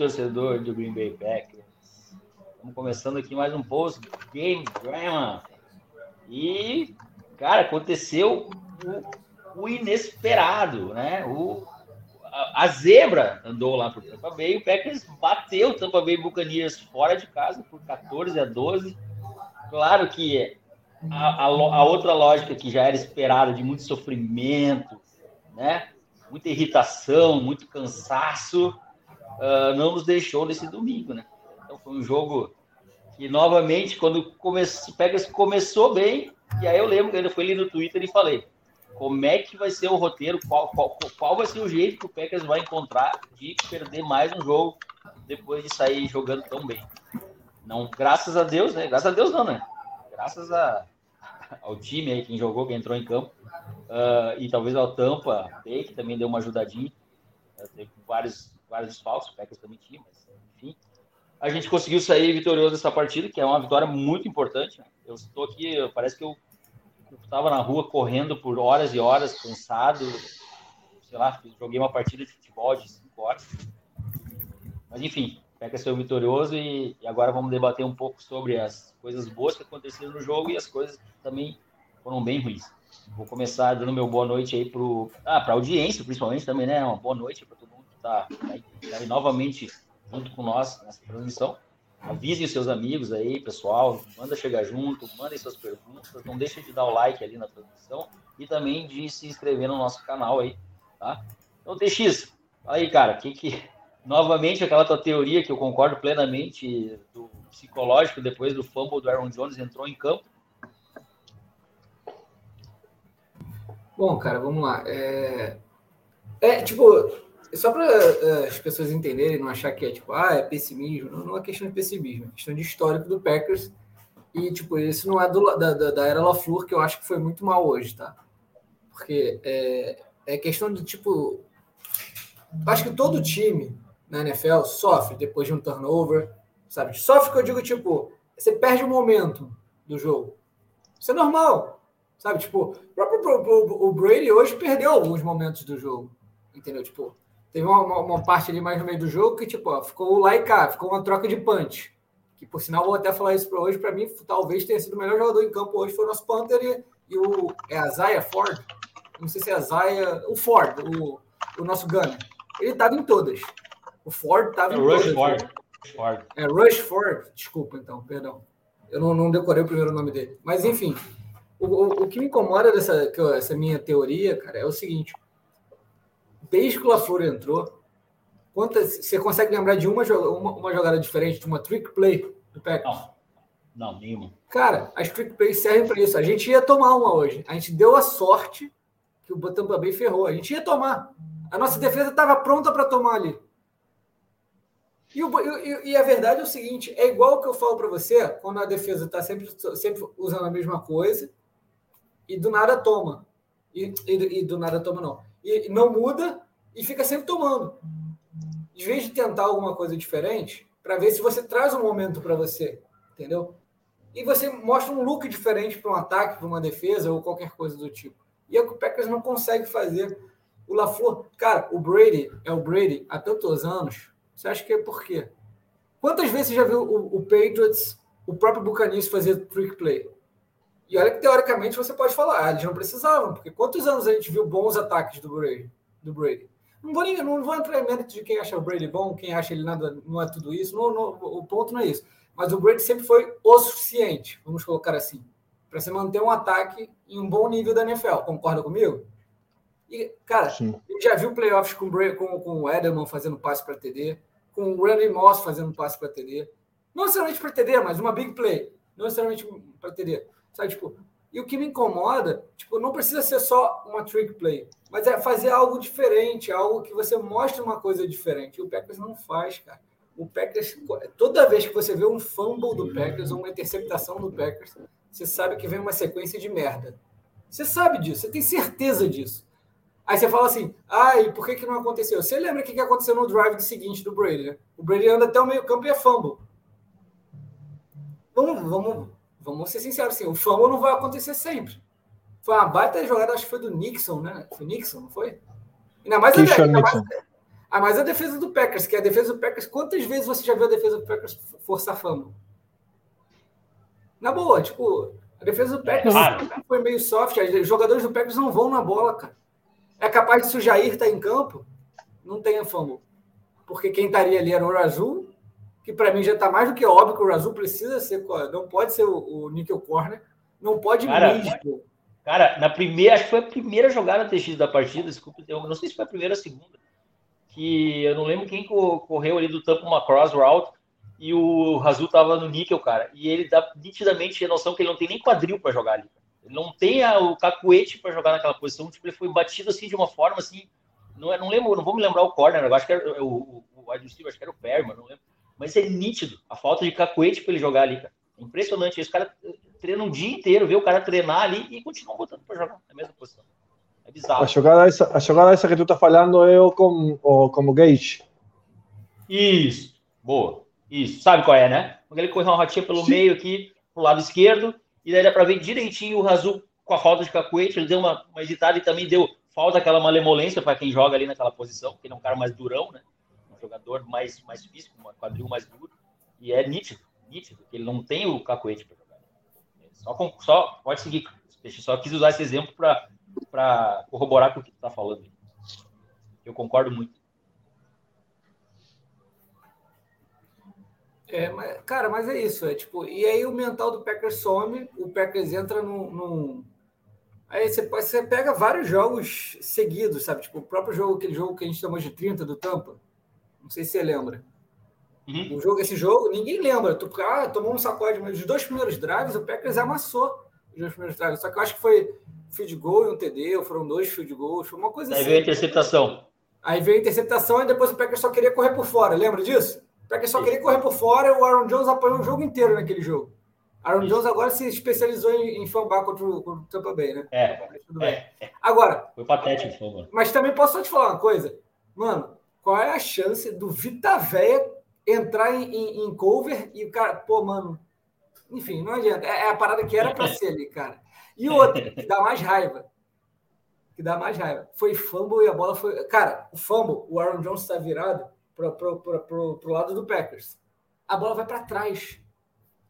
Torcedor do Green Bay Packers. Estamos começando aqui mais um post Game Drama. E, cara, aconteceu o, o inesperado, né? O, a, a, zebra andou lá por Tampa Bay. O Packers bateu o Tampa Bay Buccaneers fora de casa por 14 a 12. Claro que a, a, a outra lógica que já era esperada de muito sofrimento, né? muita irritação, muito cansaço, uh, não nos deixou nesse domingo, né? Então foi um jogo que novamente, quando começou, Pegas começou bem, e aí eu lembro que eu fui ali no Twitter e falei, como é que vai ser o roteiro, qual, qual, qual vai ser o jeito que o Packers vai encontrar de perder mais um jogo depois de sair jogando tão bem. Não, graças a Deus, né? Graças a Deus não, né? Graças a, ao time aí, quem jogou, quem entrou em campo, uh, e talvez ao Tampa, que também deu uma ajudadinha. Uh, teve vários, vários desfalques, o também tinha, mas enfim. A gente conseguiu sair vitorioso dessa partida, que é uma vitória muito importante. Né? Eu estou aqui, parece que eu estava na rua correndo por horas e horas, cansado. Sei lá, joguei uma partida de futebol de 5 horas. Mas enfim, o Packers vitorioso e, e agora vamos debater um pouco sobre as coisas boas que aconteceram no jogo e as coisas que também foram bem ruins. Vou começar dando meu boa noite aí ah, para a audiência, principalmente também, né? Uma boa noite para todo que está tá aí novamente junto com nós nessa transmissão. Avisem os seus amigos aí, pessoal. Manda chegar junto, mandem suas perguntas. Não deixe de dar o like ali na transmissão e também de se inscrever no nosso canal aí, tá? Então, TX, fala aí, cara, que que novamente aquela tua teoria que eu concordo plenamente do psicológico depois do fumble do Aaron Jones entrou em campo Bom, cara, vamos lá. É, é tipo, só para é, as pessoas entenderem, não achar que é tipo, ah, é pessimismo. Não, não é questão de pessimismo, é questão de histórico do Packers. E, tipo, isso não é do, da, da, da era LaFleur, que eu acho que foi muito mal hoje, tá? Porque é, é questão de, tipo, acho que todo time na NFL sofre depois de um turnover, sabe? Sofre que eu digo, tipo, você perde o momento do jogo. Isso é normal. Sabe, tipo, o próprio o Brady hoje perdeu alguns momentos do jogo. Entendeu? Tipo, teve uma, uma, uma, parte ali mais no meio do jogo que, tipo, ó, ficou lá e cá, ficou uma troca de punch. Que, por sinal, vou até falar isso para hoje, para mim, talvez tenha sido o melhor jogador em campo hoje, foi o nosso Panther e, e o. É a Zaya Ford? Não sei se é a Zaya. O Ford, o, o nosso Gunner. Ele tava em todas. O Ford tava é em Rush todas. Ford. Ford. É Rush Ford, desculpa então, perdão. Eu não, não decorei o primeiro nome dele. Mas enfim, o, o, o, que me incomoda dessa essa minha teoria, cara, é o seguinte: desde que o LaFleur entrou, quantas, você consegue lembrar de uma, uma, uma jogada diferente, de uma trick play do Packers? Não, não, nenhuma. Cara, as trick plays servem para isso. A gente ia tomar uma hoje. A gente deu a sorte que o Tampa Bay ferrou. A gente ia tomar. A nossa defesa estava pronta para tomar ali. E, o, e, e, a verdade é o seguinte: é igual o que eu falo para você quando a defesa está sempre, sempre usando a mesma coisa e do nada toma. E, e, e, do nada toma, não. E não muda e fica sempre tomando. Em vez de tentar alguma coisa diferente, para ver se você traz um momento para você, entendeu? E você mostra um look diferente para um ataque, para uma defesa ou qualquer coisa do tipo. E é o Packers não consegue fazer. O LaFleur, cara, o Brady é o Brady há tantos anos. Você acha que é por quê? Quantas vezes você já viu o, o Patriots, o próprio Buccaneers fazer trick play? E olha que teoricamente você pode falar, ah, eles não precisavam, porque quantos anos a gente viu bons ataques do Brady? Do Brady? Não vou, nem, não vou entrar em mérito de quem acha o Brady bom, quem acha ele nada, não é tudo isso, não, não, o ponto não é isso. Mas o Brady sempre foi o suficiente, vamos colocar assim, para você manter um ataque em um bom nível da NFL. Concorda comigo? E, cara, Sim. eu já viu playoffs com, com, com o Edelman fazendo passe para TD, com o Randy Moss fazendo passe para TD. Não necessariamente para TD, mas uma big play. Não necessariamente para TD. Sabe, tipo, e o que me incomoda, tipo, não precisa ser só uma trick play, mas é fazer algo diferente, algo que você mostre uma coisa diferente. E o Packers não faz, cara. O Packers, toda vez que você vê um fumble do Packers ou uma interceptação do Packers, você sabe que vem uma sequência de merda. Você sabe disso, você tem certeza disso. Aí você fala assim, ai, por que, que não aconteceu? Você lembra o que, que aconteceu no drive seguinte do Brady, né? O Brady anda até o meio campo e é fumble. Vamos, vamos, Vamos ser sinceros, assim, o fumble não vai acontecer sempre. Foi uma baita jogada, acho que foi do Nixon, né? Foi Nixon, não foi? Ainda mais, ainda, ainda mais, Ah, mas a defesa do Packers, que é a defesa do Packers, quantas vezes você já viu a defesa do Packers forçar fama? Na boa, tipo, a defesa do Packers é, foi meio soft. Os jogadores do Packers não vão na bola, cara. É capaz de se o Jair tá em campo, não tenha fama. Porque quem estaria ali era o Razul, que para mim já está mais do que óbvio que o Razul precisa ser, não pode ser o, o Nickel Corner, não pode cara, mesmo. Cara, na primeira, acho que foi a primeira jogada TX da partida, desculpa, eu não sei se foi a primeira ou a segunda, que eu não lembro quem correu ali do tampo uma cross route e o Razul tava no níquel, cara, e ele dá nitidamente a noção que ele não tem nem quadril para jogar ali. Ele não tem a, o cacuete para jogar naquela posição, tipo, ele foi batido assim de uma forma assim, não, é, não lembro, não vou me lembrar o corner, eu acho que era o, o, acho que era o Perman, não lembro. Mas é nítido a falta de cacuete para ele jogar ali, cara. Impressionante. Esse cara treina um dia inteiro, vê o cara treinar ali e continua botando para jogar na mesma posição. É bizarro. A jogada essa, a jogada essa que tu tá falando é o como, o, como Gage. Isso. Boa. Isso. Sabe qual é, né? Quando ele correu uma rotinha pelo Sim. meio aqui, pro lado esquerdo, e daí dá para ver direitinho o Razul com a falta de cacuete. Ele deu uma, uma hesitada e também deu falta aquela malemolência para quem joga ali naquela posição, porque ele é um cara mais durão, né? Um jogador mais, mais físico, um quadril mais duro. E é nítido, nítido, que ele não tem o cacuete para Só, só pode seguir. Só quis usar esse exemplo para corroborar com o que tu está falando. Eu concordo muito. É, mas, cara, mas é isso, é tipo, e aí o mental do Packers some, o Packers entra num, num Aí você, você pega vários jogos seguidos, sabe? Tipo, o próprio jogo, aquele jogo que a gente chamou de 30 do Tampa. Não sei se você lembra. Uhum. O jogo, esse jogo, ninguém lembra. Tu, ah, tomou um sacode, mas os dois primeiros drives, o Packers amassou os dois primeiros drives. Só que eu acho que foi field goal e um TD, ou foram dois field goals, foi uma coisa Aí assim. Aí veio a interceptação. Aí veio a interceptação e depois o Packers só queria correr por fora. Lembra disso? O Packers só queria correr por fora e o Aaron Jones apanhou o jogo inteiro naquele jogo. Aaron Jones agora se especializou em, em contra o, contra o Tampa Bay, né? É, tudo bem. É, Agora. Foi patético, fama. Mas também posso só te falar uma coisa. Mano, qual é a chance do Vita Véia entrar em, em, em, cover e o cara. Pô, mano. Enfim, não adianta. É, é a parada que era para ser ali, cara. E outra, que dá mais raiva. Que dá mais raiva. Foi fumble e a bola foi. Cara, o fumble, o Aaron Jones está virado pro, pro, pro, pro, pro lado do Packers. A bola vai para trás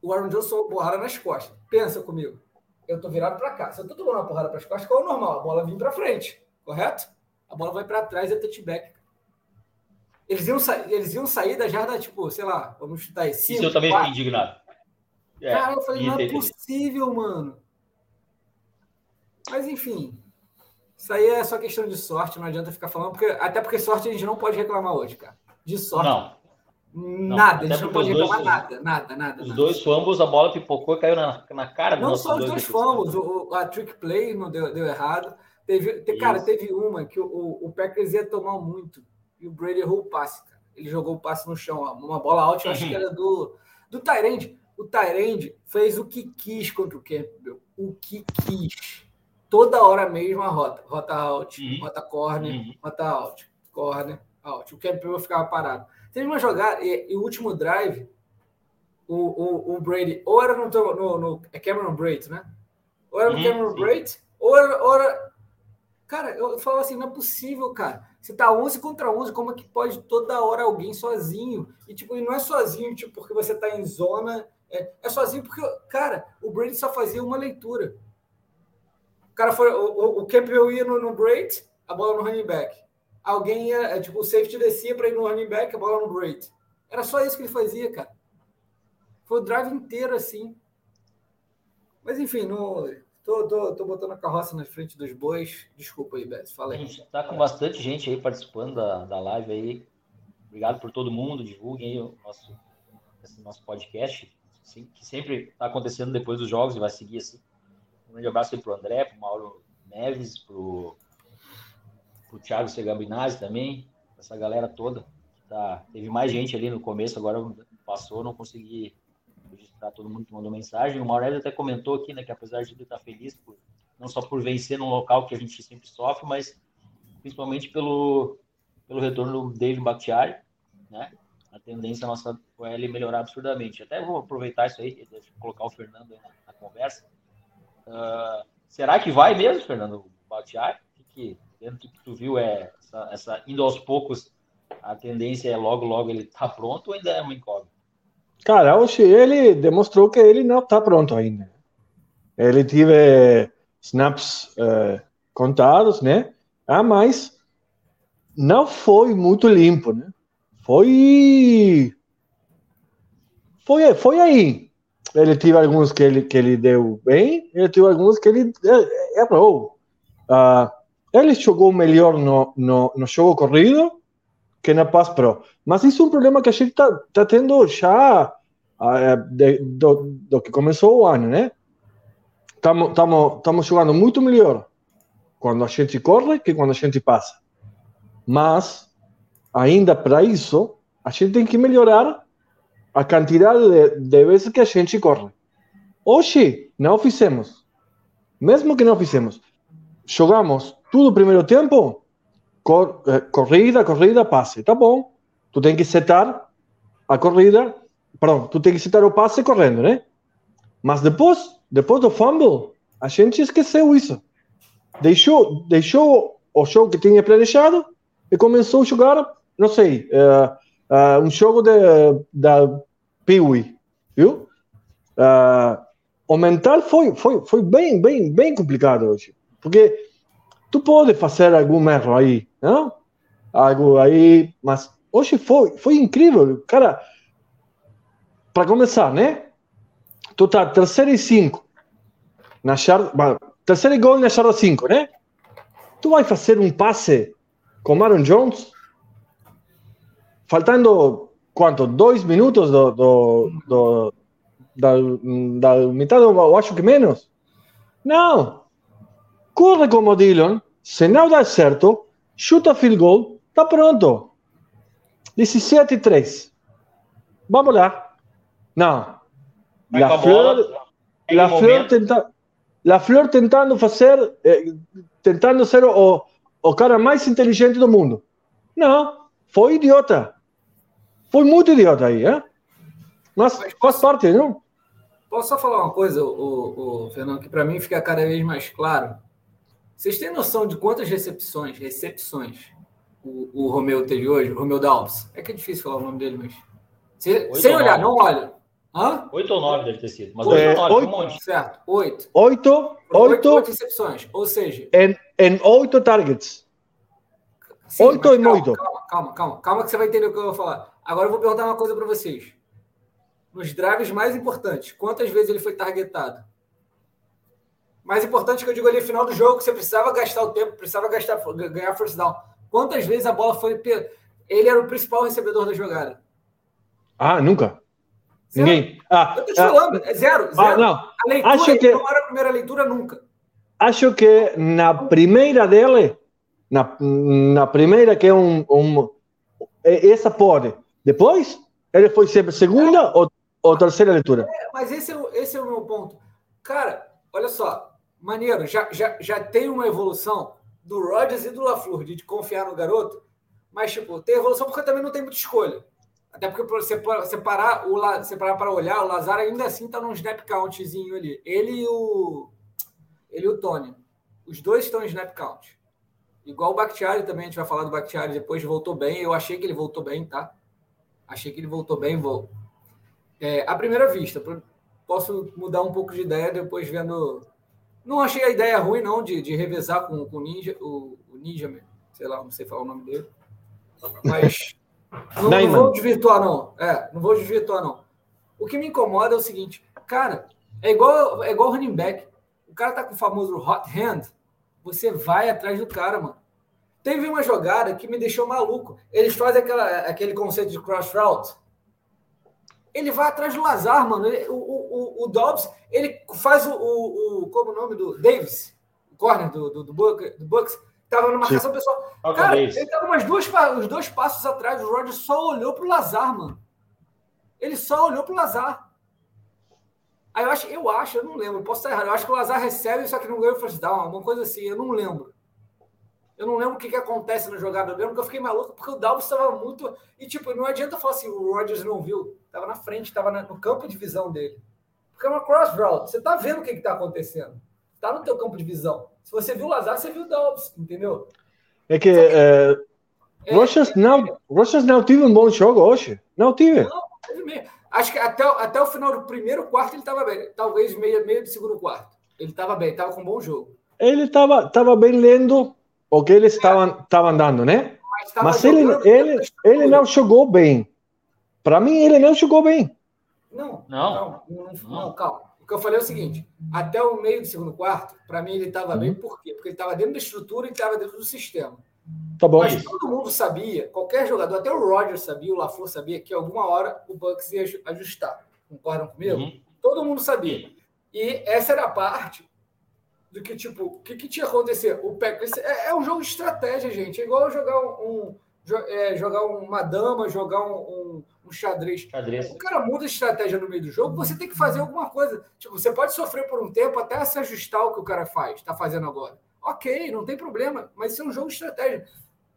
o Aaron Jones tomou porrada nas costas. Pensa comigo. Eu tô virado para cá. Se eu tô tomando uma porrada para as costas, qual é o normal? A bola vem para frente, correto? A bola vai para trás e é touchback. Eles iam, eles iam sair da jarda, tipo, sei lá, vamos chutar aí. Cinco, Isso eu também fiquei indignado. É, Cara, eu falei, não é possível, mano. Mas enfim, isso aí é só questão de sorte, não adianta ficar falando, porque, até porque sorte a gente não pode reclamar hoje, cara. De sorte. Não. Nada, eles não podem reclamar nada, nada, nada. Os nada. dois fumbles, a bola pipocou e caiu na, na cara Não só os dois fumbles, o, a trick play não deu, deu errado. Teve, te, cara, teve uma que o, o Packers ia tomar muito e o Brady errou o passe, cara. Ele jogou o passe no chão, uma bola alta, eu acho que era do, do Tyrande. O Tyrande fez o que quis contra o Campbell, o que quis. Toda hora a mesma rota. Rota out, uhum. rota corner, uhum. rota out, corner, out. O Campbell ficava parado. Teve uma jogada, e, e o último drive, o, o, o, Brady, ou era no, no, no é Cameron Braid, né? Ou era no Cameron Braid, ou era, ou era. Cara, eu falo assim, não é possível, cara. Você tá 11 contra 11, como é que pode toda hora alguém sozinho? E, tipo, e não é sozinho, tipo, porque você tá em zona. É, é sozinho porque, cara, o Brady só fazia uma leitura. O cara foi. O, o, Campbell ia no, no Braid, a bola no running back alguém ia, é, tipo, o safety descia para ir no running back, a bola no great. Era só isso que ele fazia, cara. Foi o drive inteiro assim. Mas enfim, no, tô, tô, tô botando a carroça na frente dos bois. Desculpa aí, Beto. Fala aí. A gente tá com bastante gente aí participando da, da live aí. Obrigado por todo mundo. Divulguem aí o nosso, esse nosso podcast, que sempre está acontecendo depois dos jogos e vai seguir assim. Um grande abraço aí pro André, pro Mauro Neves, pro o Thiago Segambinazzi também, essa galera toda. Tá, teve mais gente ali no começo, agora passou, não consegui registrar todo mundo que mandou mensagem. O Maurélio até comentou aqui, né, que apesar de ele estar feliz, por, não só por vencer num local que a gente sempre sofre, mas principalmente pelo, pelo retorno do David Bakhtiari, né? A tendência nossa é ele melhorar absurdamente. Até vou aproveitar isso aí, colocar o Fernando na, na conversa. Uh, será que vai mesmo, Fernando Bakhtiari? Que dentro do que tu viu, é essa, essa, indo aos poucos a tendência é logo, logo ele tá pronto ou ainda é uma incógnita? Cara, hoje ele demonstrou que ele não está pronto ainda. Ele teve snaps uh, contados, né? Ah, mas não foi muito limpo, né? Foi foi foi aí. Ele teve alguns que ele que ele deu bem, ele teve alguns que ele eh, errou. Uh, ele jogou melhor no, no, no jogo corrido que na Paz Pro. Mas isso é um problema que a gente está tá tendo já uh, de, do, do, que começou o ano, né? Estamos jogando muito melhor quando a gente corre que quando a gente passa. Mas, ainda para isso, a gente tem que melhorar a quantidade de, de vezes que a gente corre. Hoje, não fizemos. Mesmo que não fizemos. Jogamos tudo o primeiro tempo, cor, eh, corrida, corrida, passe. Tá bom. Tu tem que setar a corrida, perdão, tu tem que setar o passe correndo, né? Mas depois, depois do fumble, a gente esqueceu isso. Deixou, deixou o jogo que tinha planejado e começou a jogar, não sei, uh, uh, um jogo de, da Piwi, viu? Uh, o mental foi, foi, foi bem, bem, bem complicado hoje, porque tu pode fazer algum erro aí, não? Aí, mas hoje foi, foi incrível, cara. Para começar, né? Tu tá terceiro e cinco na charla, terceiro gol na charla 5, né? Tu vai fazer um passe com Aaron Jones faltando quanto? Dois minutos do, do, do da, da metade, eu acho que menos. Não. Corre como Dillon, se não dá certo, chuta field goal, tá pronto. 17 e 3. Vamos lá. Não. La Flor, La Flor, tenta, La Flor tentando fazer, eh, tentando ser o, o cara mais inteligente do mundo. Não, foi idiota. Foi muito idiota aí, é? Mas faz parte, não? Posso só falar uma coisa, o, o Fernando, que para mim fica cada vez mais claro? Vocês têm noção de quantas recepções, recepções o, o Romeu teve hoje? O Romeu Dalves? É que é difícil falar o nome dele, mas. Sem, sem olhar, não olha. Hã? Oito ou nove deve ter sido. Mas oito, é, nove, oito, um monte. Certo, oito. Oito, oito, oito recepções. Ou seja. Em, em oito targets. Sim, oito e oito. Calma, calma, calma, calma, que você vai entender o que eu vou falar. Agora eu vou perguntar uma coisa para vocês. Nos drives mais importantes, quantas vezes ele foi targetado? Mais importante que eu digo ali, final do jogo, você precisava gastar o tempo, precisava gastar, ganhar first down. Quantas vezes a bola foi. Ele era o principal recebedor da jogada? Ah, nunca. Zero. Ninguém. Ah, eu tô te ah, falando, é zero. Ah, zero. Ah, não. A leitura acho que, não era a primeira leitura nunca. Acho que na primeira dele, na, na primeira que é um, um essa pode. Depois, ele foi sempre segunda é. ou, ou terceira leitura. É, mas esse é, esse é o meu ponto. Cara, olha só, maneiro, já, já, já tem uma evolução do Rodgers e do LaFleur de confiar no garoto, mas, tipo, tem evolução porque também não tem muita escolha. Até porque você separar o separar para olhar, o Lazar ainda assim está num snap countzinho ali. Ele e o ele e o Tony. Os dois estão em snap count. Igual o Bakhtiari também, a gente vai falar do Bakhtiari depois, voltou bem. Eu achei que ele voltou bem, tá? Achei que ele voltou bem, vou. É, à primeira vista, posso mudar um pouco de ideia depois vendo. Não achei a ideia ruim, não, de, de revezar com, com o Ninja, o, o Ninja, sei lá, não sei falar o nome dele. Mas não, não vou desvirtuar, não. É, não vou desvirtuar, não. O que me incomoda é o seguinte, cara, é igual, é igual running back. O cara tá com o famoso hot hand, você vai atrás do cara, mano. Teve uma jogada que me deixou maluco. Eles fazem aquela, aquele conceito de cross route. Ele vai atrás do Lazar, mano. Ele, o, o, Dobbs, ele faz o, o, o Como o nome do Davis, o corner do, do, do, Bucks Tava numa marcação pessoal. Cara, ele tava umas duas, os dois passos atrás. O Roger só olhou pro Lazar, mano. Ele só olhou pro Lazar. Aí eu acho, eu acho, eu não lembro, posso estar errado. Eu acho que o Lazar recebe, só que não ganhou o first down, alguma coisa assim, eu não lembro. Eu não lembro o que, que acontece na jogada. Eu lembro que eu fiquei maluco porque o Dalvin estava muito. E, tipo, não adianta falar assim, o Rodgers não viu. Tava na frente, tava no campo de visão dele. Porque é uma cross route. Você tá vendo o que, que tá acontecendo. Tá no teu campo de visão. Se você viu o Lazar, você viu o Dobbs, entendeu? É que, é, É, Rochas não, Rochas não tive um bom jogo hoje. Não tive. Não, teve. Acho que até, até o final do primeiro quarto ele estava bem. Talvez meio, meio do segundo quarto. Ele estava bem, estava com um bom jogo. Ele estava tava bem lendo o que eles estavam é. dando, né? Mas, Mas ele, ele, ele não jogou bem. Para mim, ele não jogou bem. Não, não, não, não, não, calma. O que eu falei é o seguinte: até o meio do segundo quarto, para mim ele estava uhum. bem, por quê? Porque ele estava dentro da estrutura e estava dentro do sistema. Tá bom. Mas todo mundo sabia, qualquer jogador, até o Roger sabia, o LaFleur sabia que alguma hora o Bucks ia ajustar. Concordam comigo? Uhum. Todo mundo sabia. E essa era a parte do que, tipo, o que, que tinha acontecido? O Packers é, é, um jogo de estratégia, gente. É igual jogar um, um é, jogar uma dama, jogar um, um, um xadrez. xadrez. O cara muda a estratégia no meio do jogo, você tem que fazer alguma coisa. Tipo, você pode sofrer por um tempo até se ajustar o que o cara faz, está fazendo agora. Ok, não tem problema, mas isso é um jogo de estratégia.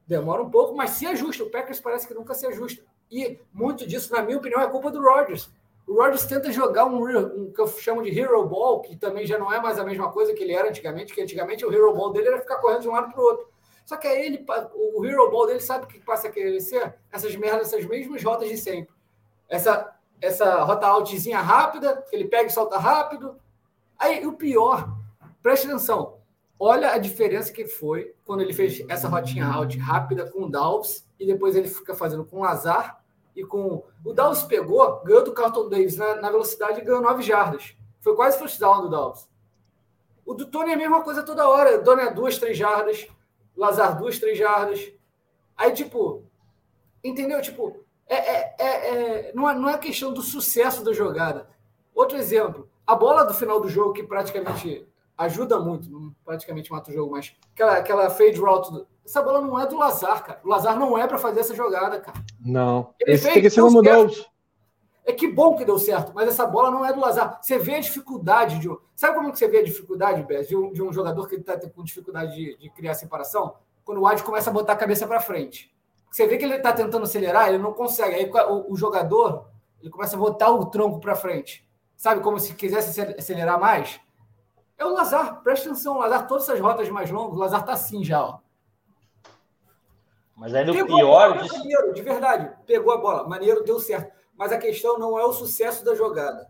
Demora um pouco, mas se ajusta. O Packers parece que nunca se ajusta. E muito disso, na minha opinião, é culpa do Rodgers. O Rodgers tenta jogar um, um, que eu chamo de Hero Ball, que também já não é mais a mesma coisa que ele era antigamente, que antigamente o Hero Ball dele era ficar correndo de um lado para o outro. Só que aí ele, o Hero Ball dele sabe o que passa a querer ser? Essas merdas, essas mesmas rotas de sempre. Essa, essa rota altzinha rápida, que ele pega e solta rápido. Aí o pior, preste atenção, olha a diferença que foi quando ele fez essa rotinha out rápida com o Dalves e depois ele fica fazendo com o Lazar e com. O Dallas pegou, ganhou do Carlton Davis na, na velocidade e ganhou 9 jardas. Foi quase first down do Dallas. O do Tony é a mesma coisa toda hora. O Tony é duas, três jardas. Lazar, duas, três jardas. Aí, tipo, entendeu? Tipo, é, é, é, é, não, é, não é questão do sucesso da jogada. Outro exemplo, a bola do final do jogo, que praticamente ajuda muito, praticamente mata o jogo, mas aquela, aquela fade route essa bola não é do Lazar, cara. O Lazar não é para fazer essa jogada, cara. Não. Ele Esse fez, tem que ser uma mudança. É que bom que deu certo, mas essa bola não é do Lazar. Você vê a dificuldade de. Sabe como que você vê a dificuldade, Bez, de, um, de um jogador que está com dificuldade de, de, criar separação? Quando o Wade começa a botar a cabeça para frente. Você vê que ele está tentando acelerar, ele não consegue. Aí o, o jogador ele começa a botar o tronco para frente. Sabe como se quisesse acelerar mais? É o Lazar, presta atenção, o Lazar, todas essas rotas mais longas, o Lazar tá assim já, ó. Mas aí no pior. Bola, maneiro, de verdade. Pegou a bola. Maneiro, deu certo. Mas a questão não é o sucesso da jogada.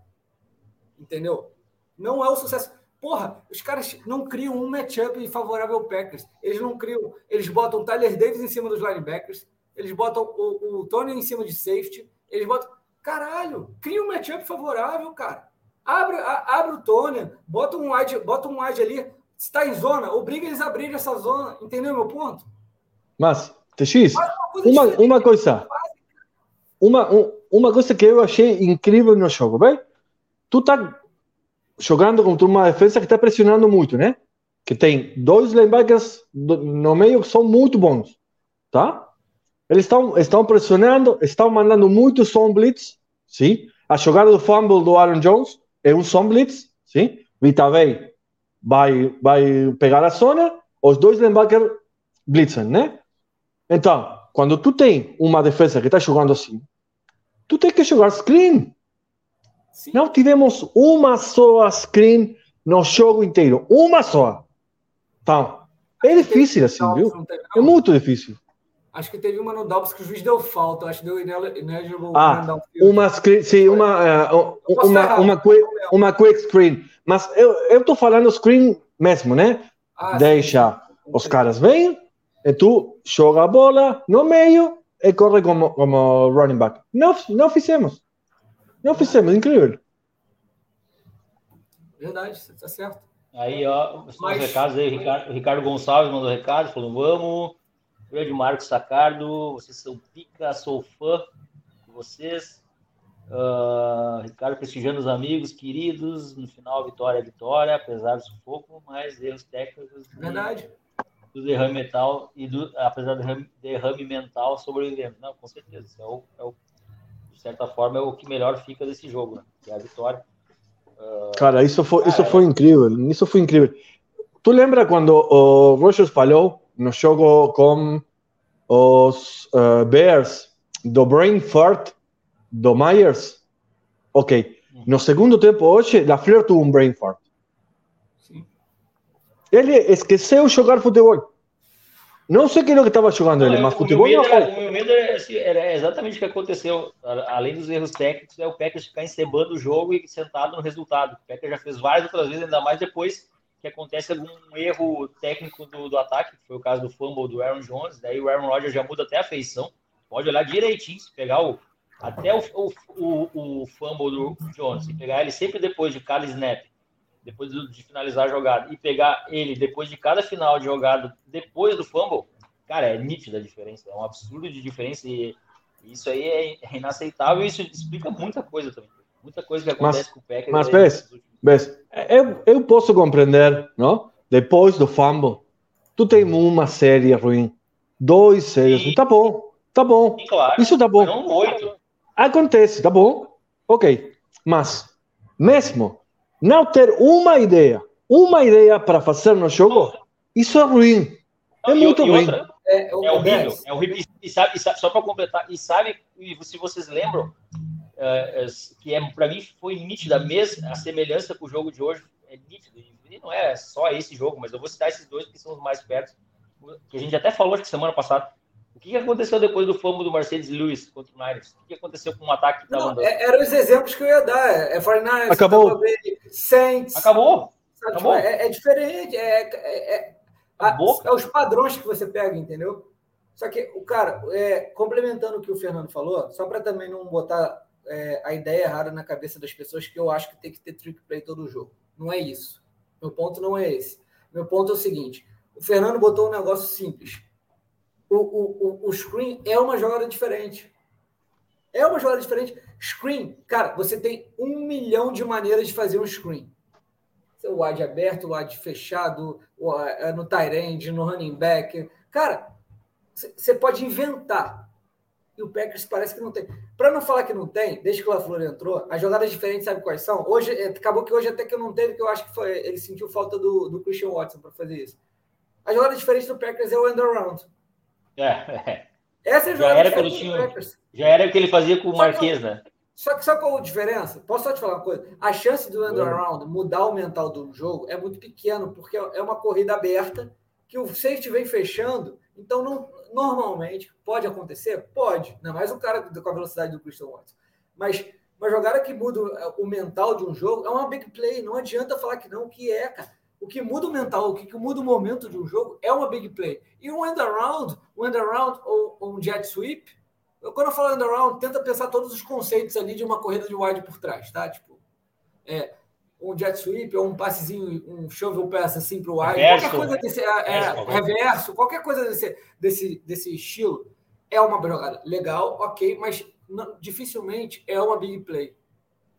Entendeu? Não é o sucesso. Porra, os caras não criam um matchup favorável ao Packers. Eles não criam. Eles botam o Tyler Davis em cima dos linebackers. Eles botam o, o Tony em cima de safety. Eles botam. Caralho, cria um matchup favorável, cara. Abre, a, abre o Tony, bota um wide, bota um wide ali. Se está em zona, obriga eles a abrir essa zona. Entendeu meu ponto? Mas TX, uma, uma coisa. Uma, uma coisa que eu achei incrível no jogo, bem? Tu tá jogando contra uma defesa que está pressionando muito, né? Que tem dois linebackers no meio que são muito bons, tá? Eles estão, estão pressionando, estão mandando muito som blitz, sim? A jogada do fumble do Aaron Jones é um som blitz, sim? Vita vai, vai pegar a zona, os dois linebackers blitzen, né? Então, quando tu tem uma defesa que está jogando assim, tu tem que jogar screen. Sim. Não tivemos uma só screen no jogo inteiro. Uma só. Então, é difícil assim, viu? É muito difícil. Acho que teve uma no Dobbs que o juiz deu falta. Acho que deu ineligible. Ah, uma screen, sim, uma, uh, uma, uma, quick, uma quick screen. Mas eu estou falando screen mesmo, né? Ah, Deixa sim. os caras vêm, e tu joga a bola no meio e corre como, como running back. Não, não fizemos. Não fizemos, incrível. Verdade, você tá certo. Aí, ó, os Mas... recados aí, Ricardo, Ricardo Gonçalves mandou recado, falou, vamos. Grande Marcos Sacardo, vocês são pica, sou fã de vocês. Uh, Ricardo prestigiando os amigos queridos, no final vitória é vitória, apesar do sufoco, mas erros técnicos. Verdade do derrame mental e do, apesar do derrame mental sobrevivendo. Não, com certeza. Isso é o, é o, de certa forma, é o que melhor fica desse jogo, né? que é a vitória. Uh, cara, isso foi, isso foi incrível. Isso foi incrível. Tu lembra quando o Rogers falou no jogo com os uh, Bears do Brain Fart do Myers? Ok. No segundo tempo hoje, la Fleur teve um Brain Fart. Ele esqueceu jogar futebol. Não sei o que é que estava jogando ele, mas futebol não foi. o meu medo era, assim, era exatamente o que aconteceu. Além dos erros técnicos, é o Packers ficar encebando o jogo e sentado no resultado. O Packers já fez várias outras vezes, ainda mais depois que acontece algum erro técnico do, do ataque, que foi o caso do fumble do Aaron Jones, daí o Aaron Rodgers já muda até a feição. Pode olhar direitinho, se pegar o, até o, o, o, o fumble do Jones, e pegar ele sempre depois de cada snap, depois de finalizar a jogada, e pegar ele depois de cada final de jogada, depois do fumble, cara, é nítida a diferença, é um absurdo de diferença e isso aí é inaceitável e isso explica muita coisa também. Muita coisa que acontece com o Packers. mas últimos- Ves, eu, eu posso compreender, não? Depois do fumble, tu tem uma série ruim, dois séries, Sim. tá bom, tá bom, Sim, claro. isso tá bom. Não oito. Acontece, tá bom? Ok. Mas, mesmo não ter uma ideia, uma ideia para fazer no jogo, isso é ruim. É Não, e- muito e ruim. outra, É, É horrível, é horrível. E sabe, e sabe- só para completar, e sabe, e se vocês lembram, é, é, que é para mim foi nítida mesmo, a semelhança com o jogo de hoje é nítida. E não é só esse jogo, mas eu vou citar esses dois que são os mais perto, que a gente até falou acho que semana passada. O que aconteceu depois do fumble do Mercedes Lewis contra o Niners? O que aconteceu com o ataque que estava é- eram os exemplos que eu ia dar. É 49ers, Acabou. Tampa Bay, Saints. Acabou? Acabou. Tipo, é, é diferente. É, é, é- a- Acabou. é os padrões que você pega, entendeu? Só que, o cara, é, complementando o que o Fernando falou, só para também não botar é, a ideia errada na cabeça das pessoas, que eu acho que tem que ter trick play todo o jogo. Não é isso. Meu ponto não é esse. Meu ponto é o seguinte: o Fernando botou um negócio simples. O, o, o, o screen é uma jogada diferente. É uma jogada diferente. Screen, cara, você tem um milhão de maneiras de fazer um screen. O wide aberto, o wide fechado, é, no tight end, no running back. Cara, você pode inventar. E o Packers parece que não tem. Para não falar que não tem, desde que o LaFleur entrou, as jogadas diferentes, sabe quais são? Hoje, é, acabou que hoje até que eu não teve, que eu acho que foi, ele sentiu falta do, do Christian Watson para fazer isso. A jogada diferente do Packers é o end around. É, é. Essa é a Já jogada era quando tinha-. Já era o que ele fazia com o Marquês, né? Só que sabe qual a diferença? Posso só te falar uma coisa? A chance do end around mudar o mental do jogo é muito pequeno, porque é uma corrida aberta que o safety vem fechando. Então, não, normalmente, pode acontecer? Pode. Não é mais um cara com a velocidade do Christian Watson. Mas uma jogada que muda o mental de um jogo é uma big play. Não adianta falar que não, que é, cara. O que muda o mental, o que muda o momento de um jogo é uma big play. E um end around, um end around ou, ou um jet sweep, eu, quando eu falo end around, tenta pensar todos os conceitos ali de uma corrida de wide por trás, tá? Tipo, é, um jet sweep ou um passezinho, um shovel pass assim para o wide, Reverso. qualquer coisa desse, é, é, Reverso. reverso, qualquer coisa desse, desse, desse estilo é uma jogada legal, ok, mas não- dificilmente é uma big play,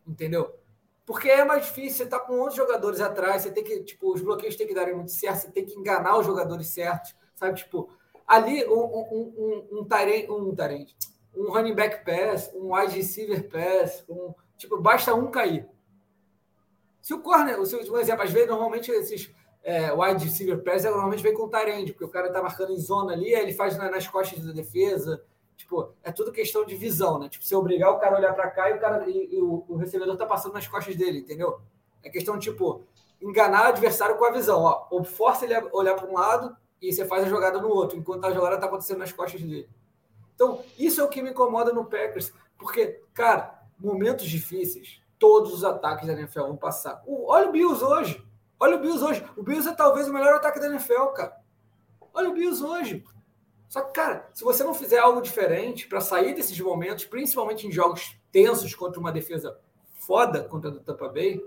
entendeu? Porque é mais difícil, você tá com outros jogadores atrás, você tem que, tipo, os bloqueios têm que darem muito certo, você tem que enganar os jogadores certos, sabe? Tipo, ali um, um, um, um, tarente, um, um running back pass, um wide receiver pass, um, tipo, basta um cair. Se o corner, se, por exemplo, às vezes, normalmente esses é, wide receiver pass normalmente vem com tarente, porque o cara tá marcando em zona ali, aí ele faz na- nas costas da defesa, Tipo, é tudo questão de visão, né? Tipo, se obrigar o cara a olhar para cá e o cara e, e o, o, recebedor tá passando nas costas dele, entendeu? É questão tipo enganar o adversário com a visão, ó, ou força ele a olhar para um lado e você faz a jogada no outro, enquanto a jogada tá acontecendo nas costas dele. Então, isso é o que me incomoda no Packers, porque, cara, momentos difíceis, todos os ataques da NFL vão passar. O, olha o Bills hoje. Olha o Bills hoje. O Bills é talvez o melhor ataque da NFL, cara. Olha o Bills hoje. Só que, cara, se você não fizer algo diferente para sair desses momentos, principalmente em jogos tensos contra uma defesa foda contra a do Tampa Bay,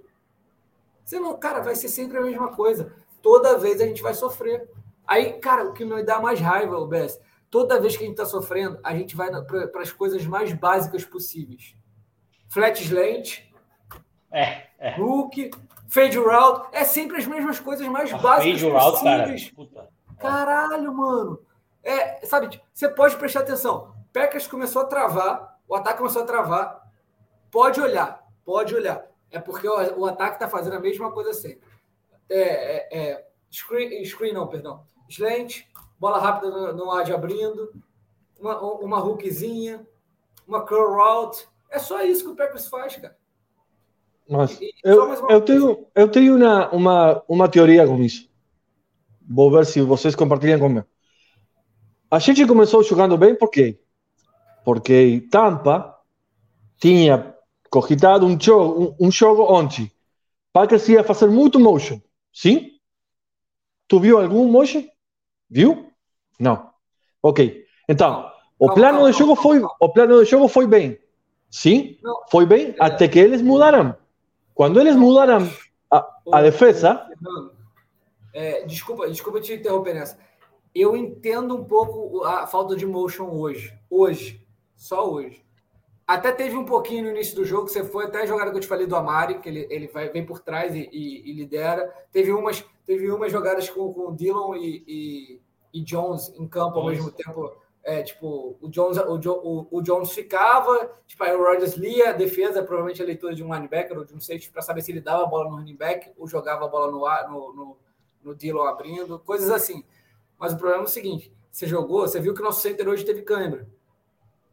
você não, cara, vai ser sempre a mesma coisa. Toda vez a gente vai sofrer. Aí, cara, o que me dá mais raiva, o Bess, toda vez que a gente está sofrendo, a gente vai para as coisas mais básicas possíveis. Flat slant, é, é. hook, fade route, é sempre as mesmas coisas mais A básicas fade route, cara. possíveis. Puta. Caralho, mano. É, sabe, você pode prestar atenção. Packers começou a travar, o ataque começou a travar. Pode olhar, pode olhar. É porque o, o ataque está fazendo a mesma coisa sempre. É, é, é, screen, screen, não, perdão. Slant, bola rápida no, no ad abrindo, uma, uma hookzinha, uma curl route. É só isso que o Packers faz, cara. Mas eu, eu tenho, eu tenho uma, uma, uma teoria com isso. Vou ver se vocês compartilham comigo. A gente começou jogando bem por quê? Porque Tampa tinha cogitado um jogo, um, um jogo ontem. Packers ia fazer muito motion. Sim? Tu viu algum motion? Viu? Não. Ok. Então, o plano de jogo foi, o plano de jogo foi bem. Sim? Foi bem até que eles mudaram. Quando eles mudaram a, a defesa. É, desculpa, desculpa te interromper nessa. Eu entendo um pouco a falta de motion hoje. Hoje. Só hoje. Até teve um pouquinho no início do jogo, você foi até a jogada que eu te falei do Amari, que ele, ele vai, vem por trás e, e, e lidera. Teve umas, teve umas jogadas com, com o Dillon e, e, e Jones em campo ao mesmo tempo. É, tipo, o Jones, o, o, o Jones ficava, tipo, aí o Rodgers lia a defesa, provavelmente a leitura de um linebacker ou de um safety, para saber se ele dava a bola no running back ou jogava a bola no, no, no, no Dillon abrindo, coisas assim. Mas o problema é o seguinte: você jogou, você viu que o nosso center hoje teve câimbra.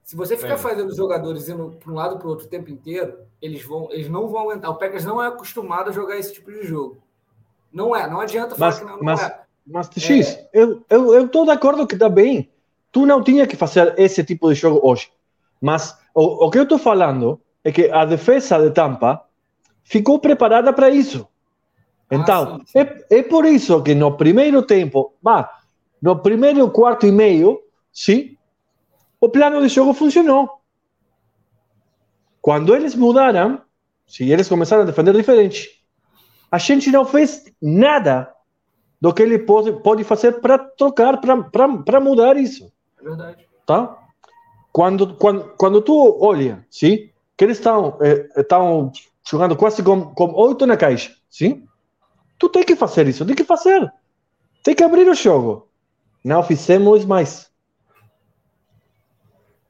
Se você ficar é. fazendo os jogadores indo para um lado para o outro o tempo inteiro, eles, vão, eles não vão aguentar. O Packers não é acostumado a jogar esse tipo de jogo. Não é, não adianta falar mas, que não, não mas, é. Mas, X, é. eu estou eu, eu de acordo que está bem. Tu não tinha que fazer esse tipo de jogo hoje. Mas o, o que eu estou falando é que a defesa de Tampa ficou preparada para isso. Ah, então, ah, é, é por isso que no primeiro tempo, bah, no primeiro quarto e meio, sim, o plano de jogo funcionou. Quando eles mudaram, se eles começaram a defender diferente, a gente não fez nada do que ele pode, pode fazer para trocar, para mudar isso. É verdade. Tá? Quando, quando, quando tu olha, sim, que eles estão estão eh, jogando quase com, com oito na caixa, sim? Tu tem que fazer isso, tem que fazer. Tem que abrir o jogo. Não fizemos mais.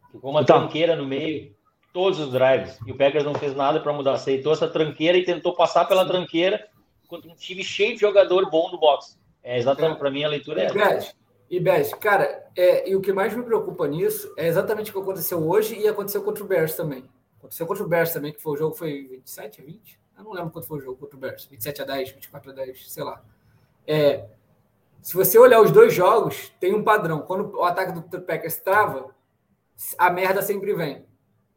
Ficou uma então, tranqueira no meio, todos os drives. E o Packers não fez nada para mudar. Aceitou essa tranqueira e tentou passar pela tranqueira contra um time cheio de jogador bom do boxe. É exatamente, é. para mim, a leitura é essa. E Beth, cara, é, e o que mais me preocupa nisso é exatamente o que aconteceu hoje e aconteceu contra o Bears também. Aconteceu contra o Bears também, que foi o jogo, foi 27 a 20? Eu não lembro quanto foi o jogo contra o Bears. 27 a 10, 24 a 10, sei lá. É, se você olhar os dois jogos, tem um padrão. Quando o ataque do Packers trava, a merda sempre vem.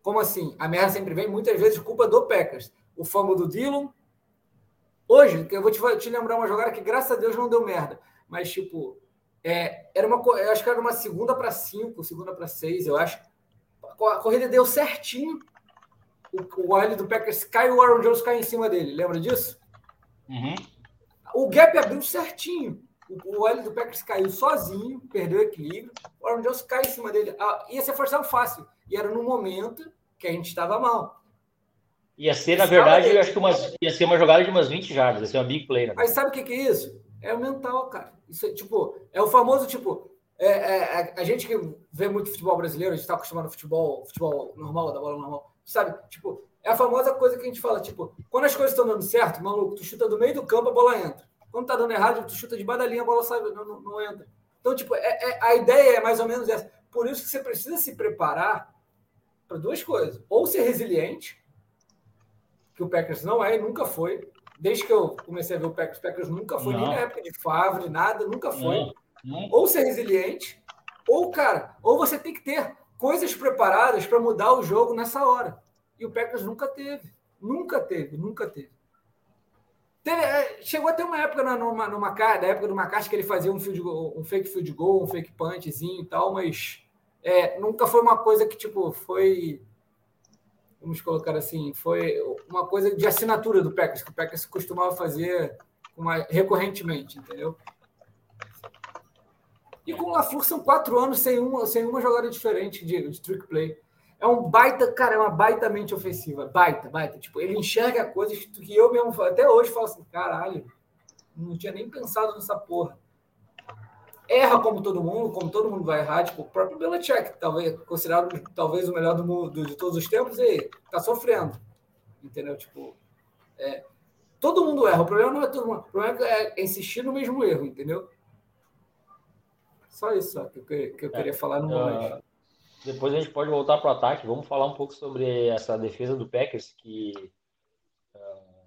Como assim? A merda sempre vem, muitas vezes culpa do Packers. O fumble do Dillon. Hoje, eu vou te, te, lembrar uma jogada que, graças a Deus, não deu merda. Mas, tipo, é, era uma, eu acho que era uma segunda para cinco, segunda para seis, eu acho. A corrida deu certinho. O, o do Packers cai o Aaron Jones cai em cima dele. Lembra disso? Uhum. O gap abriu certinho. O, o do Packers caiu sozinho, perdeu o equilíbrio. O Aaron Jones cai em cima dele. Ah, ia ser forçado fácil. E era no momento que a gente estava mal. Ia ser, na verdade, eu acho que umas, ia ser uma jogada de umas 20 jardas, ia ser uma big play. Né? Mas sabe o que, que é isso? É o mental, cara. Isso é, tipo, é o famoso, tipo, é, é, é a gente que vê muito futebol brasileiro, a gente está acostumado ao futebol, futebol normal, da bola normal, sabe? Tipo, é a famosa coisa que a gente fala, tipo, quando as coisas estão dando certo, maluco, tu chuta do meio do campo, a bola entra. Quando tá dando errado, tu chuta de badalinha, a bola sai, não, não, não entra. Então, tipo, é, é, a ideia é mais ou menos essa. Por isso que você precisa se preparar para duas coisas. Ou ser resiliente, que o Packers não é e nunca foi. Desde que eu comecei a ver o Packers, o Packers nunca foi, não. nem na época de Favre, nada, nunca foi. Não. Ou ser resiliente, ou, cara, ou você tem que ter coisas preparadas para mudar o jogo nessa hora. E o Packers nunca teve. Nunca teve, nunca teve. Teve, é, chegou até uma época numa, numa, da época do Macast que ele fazia um, field goal, um fake field goal, um fake punchzinho e tal, mas é, nunca foi uma coisa que, tipo, foi. Vamos colocar assim, foi uma coisa de assinatura do Packers, que o Packers costumava fazer uma, recorrentemente, entendeu? E com o LaFleur são quatro anos sem uma, sem uma jogada diferente de, de trick play. É um baita, cara, é uma baita mente ofensiva. Baita, baita. Tipo, ele enxerga coisas que eu mesmo, até hoje, falo assim, caralho, não tinha nem pensado nessa porra. Erra como todo mundo, como todo mundo vai errar. Tipo, o próprio Belichick, talvez, considerado talvez o melhor do mundo de todos os tempos, e tá sofrendo. Entendeu? Tipo, é, todo mundo erra. O problema não é todo mundo. O problema é insistir no mesmo erro, entendeu? Só isso só, que, eu, que eu queria falar no momento. Depois a gente pode voltar para o ataque. Vamos falar um pouco sobre essa defesa do Packers, que uh,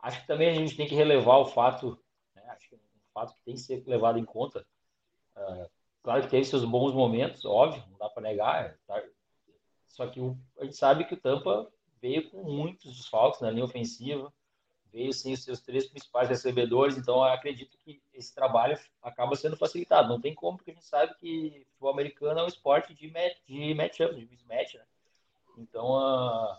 acho que também a gente tem que relevar o fato, né, acho que é um fato que tem que ser levado em conta. Uh, claro que teve seus bons momentos, óbvio, não dá para negar. Tá? Só que o, a gente sabe que o Tampa veio com muitos desfalques na linha ofensiva, veio sem os seus três principais recebedores, então acredito que esse trabalho acaba sendo facilitado. Não tem como, porque a gente sabe que o futebol americano é um esporte de, match, de matchup, de mismatch, né? Então, uh,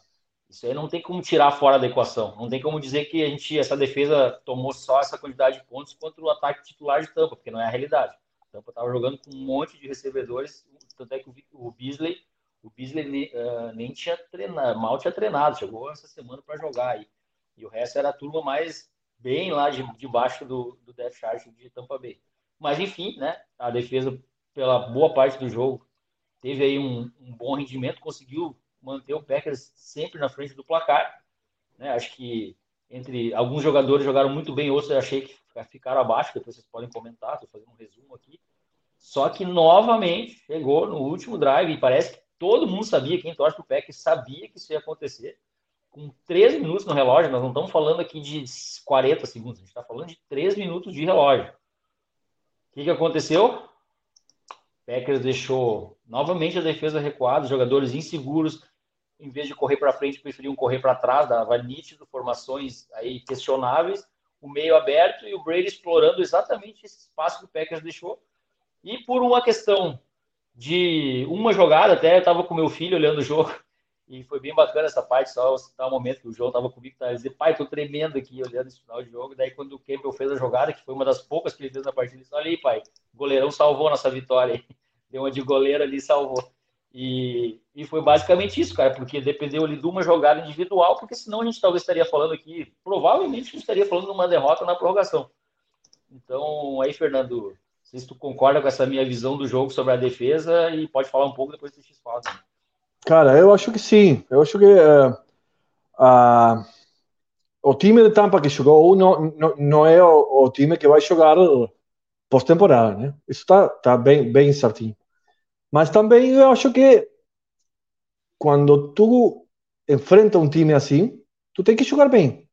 isso aí não tem como tirar fora da equação. Não tem como dizer que a gente, essa defesa tomou só essa quantidade de pontos contra o ataque titular de Tampa, porque não é a realidade. Tampa estava jogando com um monte de recebedores, tanto é que o Beasley, o Beasley uh, nem tinha treinado, mal tinha treinado, chegou essa semana para jogar aí. E o resto era a turma mais bem lá de, debaixo do, do Death Charge de Tampa Bay. Mas enfim, né? A defesa, pela boa parte do jogo, teve aí um, um bom rendimento, conseguiu manter o Packers sempre na frente do placar. Né? Acho que entre alguns jogadores jogaram muito bem, outros eu achei que ficaram abaixo, depois vocês podem comentar, estou fazendo um resumo aqui. Só que novamente chegou no último drive e parece que todo mundo sabia, quem torce para o Packers sabia que isso ia acontecer. Com 13 minutos no relógio, nós não estamos falando aqui de 40 segundos, a gente está falando de 3 minutos de relógio. O que, que aconteceu? Packers deixou novamente a defesa recuada, jogadores inseguros, em vez de correr para frente, preferiam correr para trás, dava nítido, formações aí questionáveis, o meio aberto e o Brady explorando exatamente esse espaço que o Packers deixou. E por uma questão de uma jogada, até eu estava com meu filho olhando o jogo, e foi bem bacana essa parte, só citar um momento que o João estava comigo, tá dizendo, pai, tô tremendo aqui olhando esse final de jogo. Daí quando o Campbell fez a jogada, que foi uma das poucas que ele fez na partida, ele disse, olha aí, pai, goleirão salvou nossa vitória. Deu uma de goleiro ali, salvou. E, e foi basicamente isso, cara, porque dependeu ali de uma jogada individual, porque senão a gente talvez estaria falando aqui, provavelmente a gente estaria falando de uma derrota na prorrogação. Então, aí, Fernando, não sei se tu concorda com essa minha visão do jogo sobre a defesa e pode falar um pouco depois do X-Fala. Cara, eu acho que sim. Eu acho que uh, uh, o time de Tampa que jogou não, não, não é o, o time que vai jogar pós-temporada, né? Isso tá, tá bem, bem certinho. Mas também eu acho que quando tu enfrenta um time assim, tu tem que jogar bem.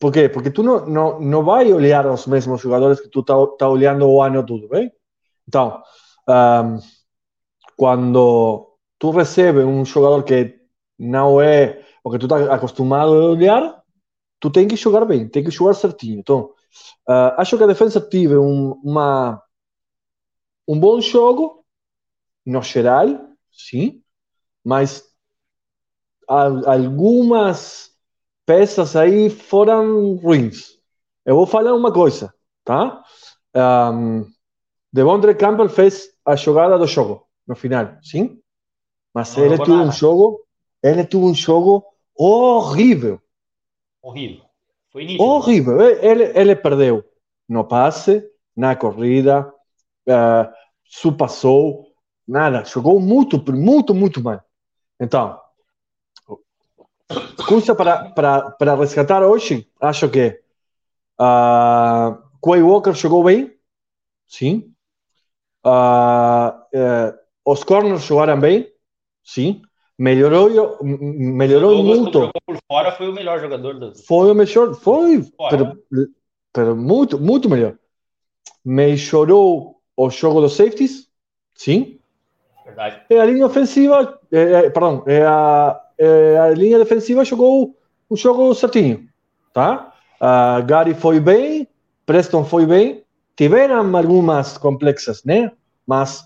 Por quê? Porque tu não, não, não vai olhar os mesmos jogadores que tu tá, tá olhando o ano todo, bem? Então, um, quando tu recebe um jogador que não é o que tu está acostumado a olhar, tu tem que jogar bem, tem que jogar certinho. Então, uh, acho que a defesa tive um, uma um bom jogo, no geral, sim, mas algumas peças aí foram ruins. Eu vou falar uma coisa, tá? Um, Devondre Campbell fez a jogada do jogo, no final, sim? Mas não ele teve nada. um jogo, ele teve um jogo horrível. Horrível. Foi nítido. Horrível. Ele, ele perdeu no passe, na corrida, uh, passou, nada, jogou muito, muito, muito mal. Então, coisa para, para, para resgatar hoje, acho que uh, Quay Walker jogou bem, sim. Uh, uh, os corners jogaram bem, sim. Melhorou, melhorou muito. por fora foi o melhor jogador do. Foi o melhor, foi, pero, pero muito, muito melhor. Melhorou o jogo dos safeties, sim. Verdade. E a linha ofensiva, é, perdão, é a, é a linha defensiva jogou o jogo certinho, tá? Uh, Gary foi bem, Preston foi bem, tiveram algumas complexas, né? Mas,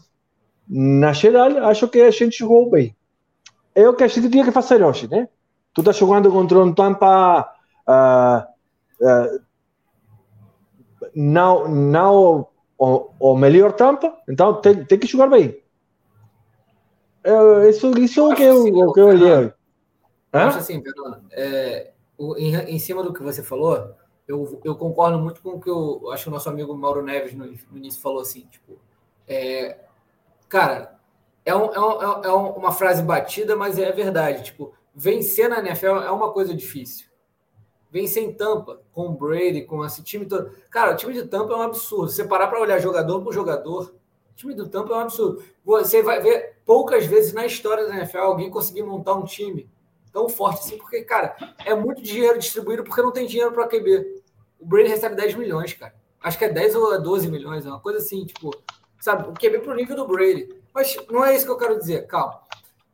na geral, acho que a gente jogou bem. É o que a gente tinha que fazer hoje, né? Tu tá jogando contra um Tampa uh, uh, não, não o, o melhor Tampa, então tem, tem que jogar bem. É, isso, isso é o que eu, o que eu olhei. Acho assim, Fernando, é, em, em cima do que você falou, eu, eu concordo muito com o que eu acho que o nosso amigo Mauro Neves no, no início falou assim, tipo, é, cara, é, um, é, um, é uma frase batida, mas é verdade. Tipo, vencer na NFL é uma coisa difícil vencer em Tampa, com o Brady, com esse time todo. Cara, o time de Tampa é um absurdo. Você parar para olhar jogador por jogador, o time do Tampa é um absurdo. Você vai ver poucas vezes na história da NFL alguém conseguir montar um time tão forte assim, porque, cara, é muito dinheiro distribuído porque não tem dinheiro para QB. O Brady recebe 10 milhões, cara. Acho que é 10 ou 12 milhões, é uma coisa assim, tipo, sabe? O QB pro nível do Brady. Mas não é isso que eu quero dizer, calma.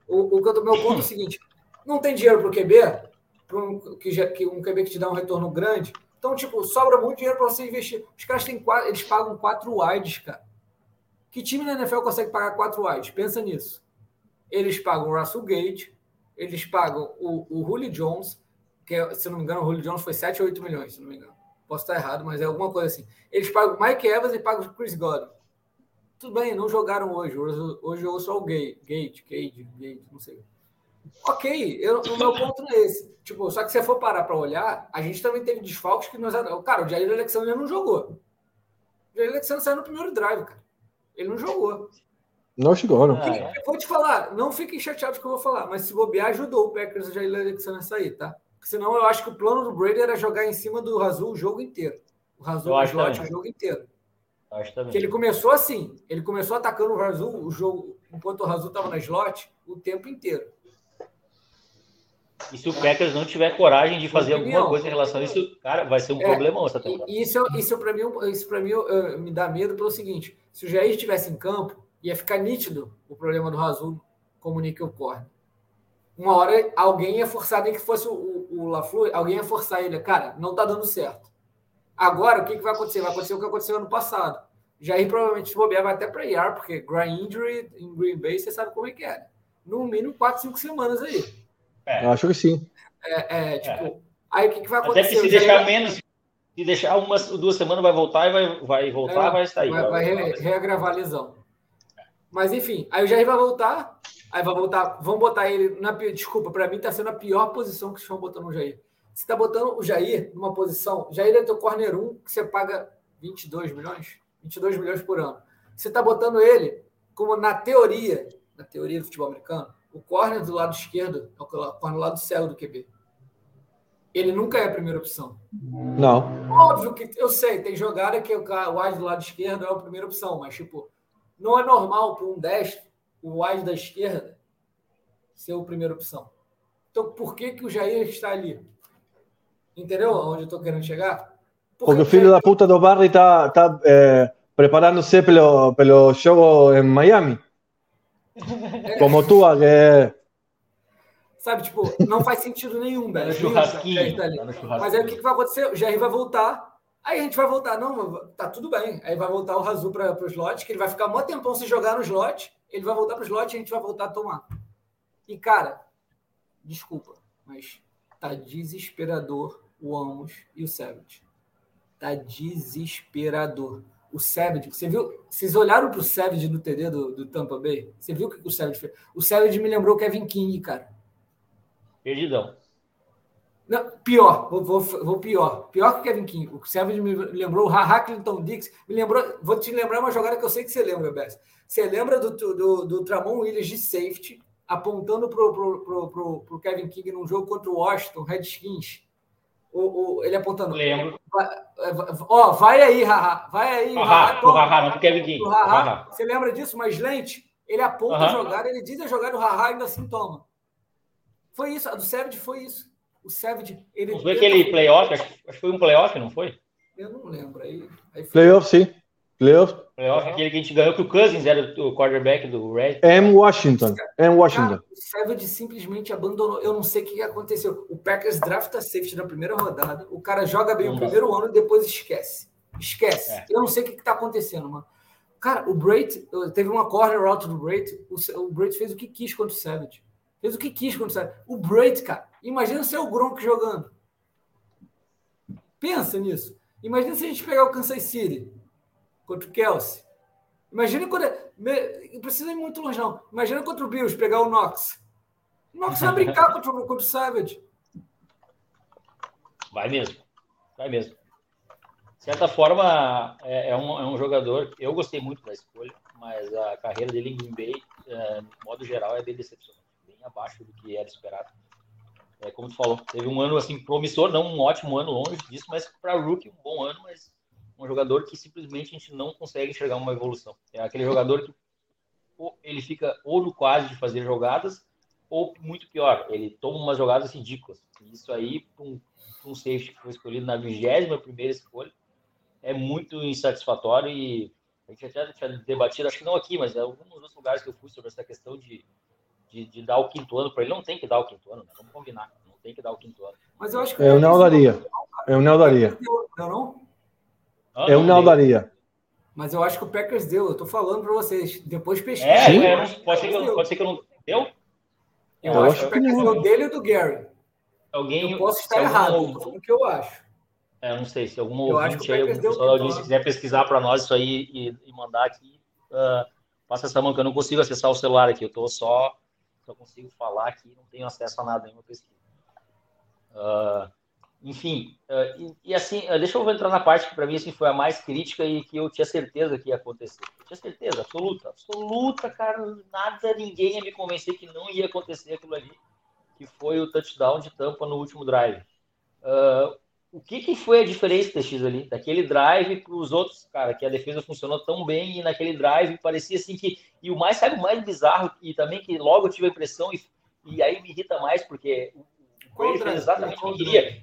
O, o meu ponto é o seguinte: não tem dinheiro pro QB, pro um, que, já, que um QB que te dá um retorno grande. Então, tipo, sobra muito dinheiro para você investir. Os caras têm quatro, eles pagam quatro wides, cara. Que time na NFL consegue pagar quatro wides? Pensa nisso. Eles pagam o Russell Gage, eles pagam o, o Julio Jones, que é, se não me engano, o Julio Jones foi 7 ou 8 milhões, se não me engano. Posso estar errado, mas é alguma coisa assim. Eles pagam o Mike Evans e pagam o Chris Godwin. Tudo bem, não jogaram hoje. Hoje, hoje jogou só o Gate, Gate, Gate, Gate, não sei. Ok, eu, o meu ponto não é esse. Tipo, só que se você for parar para olhar, a gente também teve desfalques que nós. Cara, o Jair Alexander não jogou. O Jair Alexander saiu no primeiro drive, cara. Ele não jogou. Não chegou, não. Ah, é. Vou te falar, não fiquem chateados que eu vou falar, mas se bobear, ajudou o Packers o Jair Alexander a sair, tá? Porque senão eu acho que o plano do Brady era jogar em cima do Razul o jogo inteiro. O Razul o slot o jogo inteiro. Que ele começou assim, ele começou atacando o Razul o jogo, enquanto o Razul estava na slot, o tempo inteiro. E se o Packers não tiver coragem de fazer alguma coisa em relação a isso, cara, vai ser um é, problemão essa temporada. Isso, isso para mim, isso para mim uh, me dá medo pelo seguinte: se o Jair estivesse em campo, ia ficar nítido o problema do Razul como o Nickel Corne. Uma hora alguém ia forçar, nem que fosse o, o, o LaFleur, alguém ia forçar ele. Cara, não tá dando certo. Agora, o que, que vai acontecer? Vai acontecer o que aconteceu ano passado. Jair provavelmente se bobear vai até para IR, porque grind injury em Green Bay, você sabe como é que é. No mínimo 4, 5 semanas aí. É. Acho que sim. É, é tipo, é. aí o que, que vai acontecer? Até que se deixar menos, se deixar umas duas semanas, vai voltar e vai, vai voltar, é, vai sair. Vai, vai, vai reagravar a lesão. Mas enfim, aí o Jair vai voltar, aí vai voltar, vão botar ele na. Desculpa, para mim está sendo a pior posição que estão botando o Jair. Você está botando o Jair numa posição. Jair é teu corner 1, que você paga 22 milhões? 22 milhões por ano. Você está botando ele como na teoria, na teoria do futebol americano, o corner do lado esquerdo é o corner do lado céu do QB. Ele nunca é a primeira opção. Não. Óbvio que eu sei, tem jogada que o wide do lado esquerdo é a primeira opção, mas tipo, não é normal para um destro, o wide da esquerda, ser a primeira opção. Então, por que, que o Jair está ali? Entendeu onde eu estou querendo chegar? Porque, Porque o filho da puta do Barry está tá, é, preparando-se pelo, pelo jogo em Miami. Como tu, que Sabe, tipo, não faz sentido nenhum, velho. Churrasquinho. Tá Mas aí o que, que vai acontecer? O Jair vai voltar. Aí a gente vai voltar. Não, tá tudo bem. Aí vai voltar o Razu para o slot, que ele vai ficar um tempão se jogar no slot. Ele vai voltar para o slot e a gente vai voltar a tomar. E, cara, desculpa, mas tá desesperador o Amos e o Savage. Tá desesperador o Savage, você viu? Vocês olharam para o Savage no TD do, do, Tampa Bay? Você viu o que o Savage fez? O Savage me lembrou o Kevin King, cara. Perdidão. Não, pior, vou, vou, vou, pior. Pior que o Kevin King. O Savage me lembrou o Haha Clinton Dix. Me lembrou, vou te lembrar uma jogada que eu sei que você lembra, Bess. Você lembra do, do, do Tramon Williams de safety apontando para o pro, pro, pro, pro, Kevin King num jogo contra o Washington Redskins? O, o, ele apontando. Lembro. Ó, vai aí, Haha. Vai aí. Haha, do Haha, não do Kevin King. Você lembra disso? Mas lente, ele aponta a jogada, ele diz a jogada, o Haha ainda assim toma. Foi isso, a do Savage foi isso. O Savage. Ele não foi aquele playoff? Acho que foi um playoff, não foi? Eu não lembro. Aí, aí foi... Playoff, sim. Playoff. Playoff, aquele que a gente ganhou, que o Cousins era o quarterback do Red. É em Washington. É em Washington. Cara, o Savage simplesmente abandonou. Eu não sei o que aconteceu. O Packers drafta safety na primeira rodada. O cara joga bem o primeiro ano e depois esquece. Esquece. É. Eu não sei o que está acontecendo, mano. Cara, o Brait, teve uma corner route do Brait. O, o Brait fez o que quis contra o Savage. Fez o que quis contra o Savage. O Brait, cara, imagina ser o Gronk jogando. Pensa nisso. Imagina se a gente pegar o Kansas City contra o Kelsey. Imagina quando. Não precisa ir muito longe, não. Imagina contra o Bills pegar o Knox. O Knox vai brincar contra, contra o Savage. Vai mesmo. Vai mesmo. De certa forma, é, é, um, é um jogador. Eu gostei muito da escolha, mas a carreira dele em Green Bay, é, de modo geral, é bem decepcionante. Bem abaixo do que era esperado. É, como tu falou, teve um ano assim promissor, não um ótimo ano longe disso, mas para rookie um bom ano, mas um jogador que simplesmente a gente não consegue enxergar uma evolução. É aquele jogador que ou ele fica ou no quase de fazer jogadas, ou muito pior, ele toma umas jogadas ridículas. Isso aí, para um, um safety que foi escolhido na 21 primeira escolha, é muito insatisfatório e a gente até tinha debatido, acho que não aqui, mas em alguns outros lugares que eu fui sobre essa questão de, de, de dar o quinto ano para ele. Não tem que dar o quinto ano, né? vamos combinar. Não tem que dar o quinto ano. Mas eu acho que eu não daria. Eu não daria. Não, não? Ah, eu não, não daria. Mas eu acho que o Packers deu. Eu tô falando para vocês. Depois pesquisa. É, é pode, ser que eu, pode ser que eu não. Deu? Eu, eu acho que o Packers deu dele e do Gary. Alguém, eu posso estar errado, algum... o que eu acho. É, não sei, se algum eu ouvinte aí, algum pessoal da audiência quiser pesquisar para nós isso aí e, e mandar aqui, uh, passa essa mão, que eu não consigo acessar o celular aqui, eu tô só, só consigo falar aqui, não tenho acesso a nada, nenhuma pesquisa. Uh, enfim, uh, e, e, assim, deixa eu entrar na parte que para mim assim, foi a mais crítica e que eu tinha certeza que ia acontecer. Eu tinha certeza, absoluta, absoluta, cara, nada, ninguém ia me convencer que não ia acontecer aquilo ali, que foi o touchdown de tampa no último drive. Uh, o que, que foi a diferença, TX, ali, daquele drive para os outros, cara, que a defesa funcionou tão bem e naquele drive parecia assim que. E o mais, sabe, o mais bizarro, e também que logo eu tive a impressão, e, e aí me irrita mais, porque o Brady fez exatamente o que queria.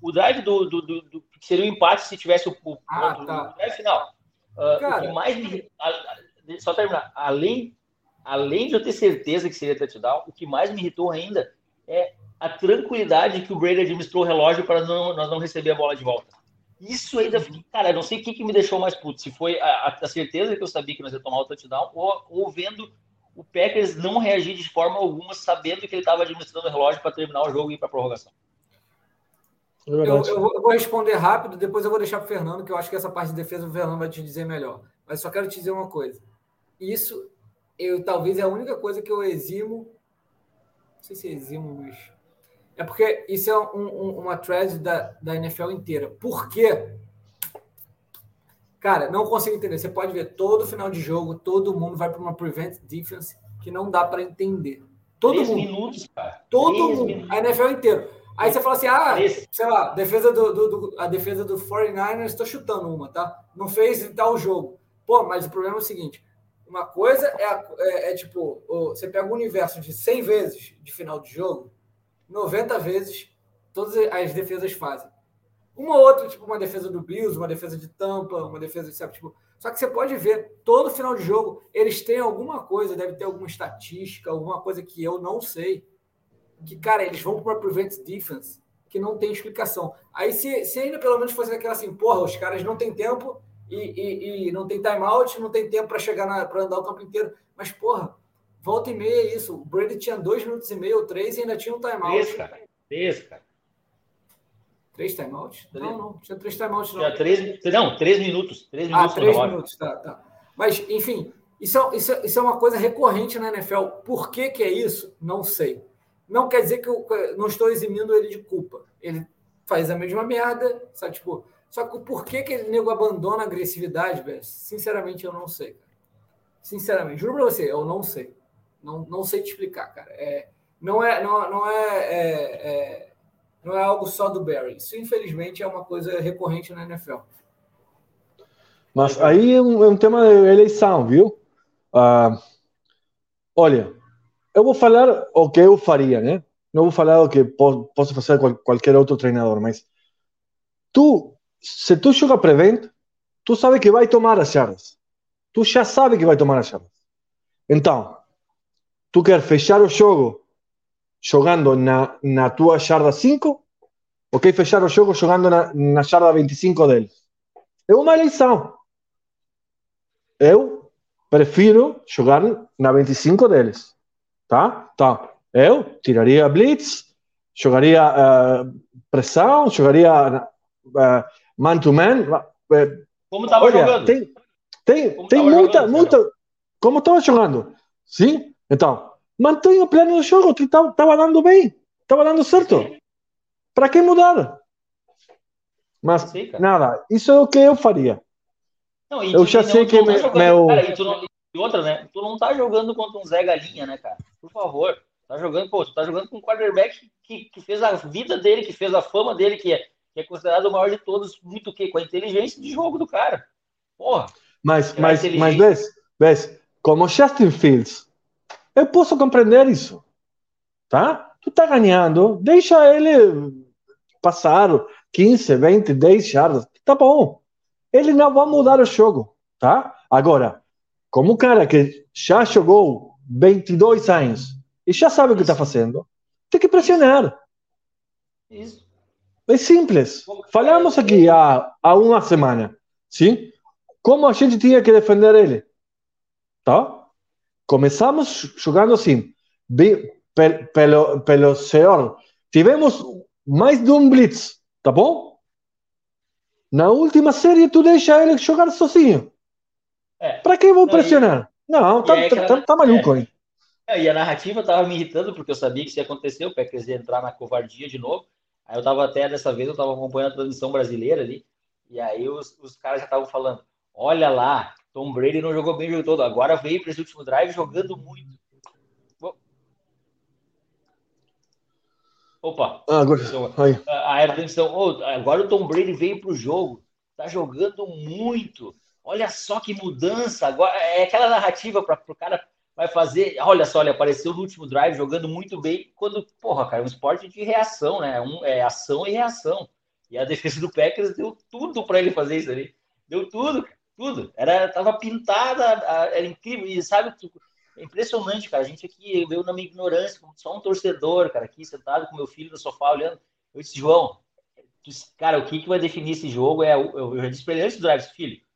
O drive do, do, do, do, que seria o um empate se tivesse o, o, ah, tá. o drive final. Uh, cara, o que mais me. Só terminar. Além, além de eu ter certeza que seria touchdown, o que mais me irritou ainda é a tranquilidade que o Brady administrou o relógio para não, nós não receber a bola de volta. Isso ainda, cara, não sei o que, que me deixou mais puto. Se foi a, a, certeza que eu sabia que nós ia tomar o touchdown, ou, ou vendo o Packers não reagir de forma alguma, sabendo que ele estava administrando o relógio para terminar o jogo e ir para a prorrogação. É eu, eu, eu, vou responder rápido, depois eu vou deixar para o Fernando, que eu acho que essa parte de defesa o Fernando vai te dizer melhor. Mas só quero te dizer uma coisa. Isso, eu talvez é a única coisa que eu eximo. Não sei se eximo, mas é porque isso é um, um, uma thread da, da NFL inteira. Por quê? Cara, não consigo entender. Você pode ver todo final de jogo, todo mundo vai para uma prevent defense que não dá para entender. Todo Três mundo. minutos, cara. Todo Três mundo. Minutos. A NFL inteiro. Aí você fala assim: ah, sei lá, defesa do, do, do, a defesa do 49ers, estou chutando uma, tá? Não fez tal jogo. Pô, mas o problema é o seguinte: uma coisa é, é, é tipo, você pega o universo de 100 vezes de final de jogo, 90 vezes todas as defesas fazem. Uma outra, tipo uma defesa do Bills, uma defesa de Tampa, uma defesa de sabe, tipo, só que você pode ver, todo final de jogo, eles têm alguma coisa, deve ter alguma estatística, alguma coisa que eu não sei. Que, cara, eles vão para prevent defense que não tem explicação. Aí, se, se ainda pelo menos fosse aquela assim, porra, os caras não têm tempo e, e, e não tem timeout, não tem tempo para chegar para andar o campo inteiro. Mas, porra, Volta e meia é isso. O Brady tinha dois minutos e meio ou três e ainda tinha um timeout. Três, cara. Três, cara. Três timeouts? Não, não. Tinha três timeouts. Não. Tinha três, não, três minutos. Três ah, minutos. Ah, três minutos. Tá, tá. Mas, enfim, isso é, isso, é, isso é uma coisa recorrente na NFL. Por que, que é isso? Não sei. Não quer dizer que eu não estou eximindo ele de culpa. Ele faz a mesma merda, sabe? Tipo, só que por que, que ele nego abandona a agressividade, velho? Sinceramente, eu não sei. Sinceramente, juro pra você, eu não sei. Não, não sei te explicar, cara. É, não é, não, não é, é, é, não é algo só do Barry. Isso, infelizmente, é uma coisa recorrente na NFL. Mas aí é um, é um tema eleição, viu? Uh, olha, eu vou falar o que eu faria, né? Não vou falar o que posso fazer com qualquer outro treinador, mas tu, se tu joga prevent, tu sabe que vai tomar as jardas. Tu já sabe que vai tomar as jardas. Então, tu quer fechar o jogo jogando na, na tua jarda 5 ou quer fechar o jogo jogando na, na jarda 25 deles? É uma eleição. Eu prefiro jogar na 25 deles. Tá? Tá. Eu tiraria blitz, jogaria uh, pressão, jogaria uh, man to man. Uh, como estava jogando? Tem, tem, como tem muita, jogando, muita. Como estava jogando? Sim, então, mantenha o plano do jogo, que estava dando bem, estava dando certo. Para que mudar? Mas, nada, isso é o que eu faria. Não, eu já sei que tá meu. Cara, e, não, e, outra, né? Tu não tá jogando contra um Zé Galinha, né, cara? Por favor. Tá jogando, pô, tá jogando com um quarterback que, que fez a vida dele, que fez a fama dele, que é, que é considerado o maior de todos, muito o quê? Com a inteligência de jogo do cara. Porra. Mas, mas, mas, vês, vês, como Justin Fields eu posso compreender isso. Tá? Tu tá ganhando, deixa ele passar 15, 20, 10 jardas. Tá bom. ele não vai mudar o jogo, tá? Agora, como um cara que já jogou 22 anos e já sabe o que está fazendo, tem que pressionar. Isso. É simples. Falamos aqui há, há uma semana, sim? Como a gente tinha que defender ele, tá? Começamos jogando assim, pelo, pelo senhor. Tivemos mais de um blitz, tá bom? Na última série, tu deixa ele jogar sozinho. É. Para que eu vou pressionar? Não, tá, é tá, tá, tá, maluco é. aí. É, e a narrativa tava me irritando, porque eu sabia que isso ia acontecer, o Packers ia entrar na covardia de novo. Aí eu tava até, dessa vez, eu tava acompanhando a transmissão brasileira ali, e aí os, os caras já estavam falando, olha lá, Tom Brady não jogou bem o jogo todo, agora veio para esse último drive jogando muito. Opa, ah, agora, a, a transmissão, oh, agora o Tom Brady veio para o jogo, tá jogando muito. Olha só que mudança. Agora é aquela narrativa para o cara vai fazer. Olha só, ele apareceu no último drive jogando muito bem. Quando, porra, cara, é um esporte de reação, né? Um, é ação e reação. E a defesa do Packers deu tudo para ele fazer isso ali. Deu tudo, tudo. Era, tava pintada, era incrível. E sabe, é impressionante, cara. A gente aqui, eu na minha ignorância, só um torcedor, cara, aqui sentado com meu filho no sofá olhando. Eu disse, João, cara, o que, que vai definir esse jogo é. Eu, eu já disse pra ele antes do drive, filho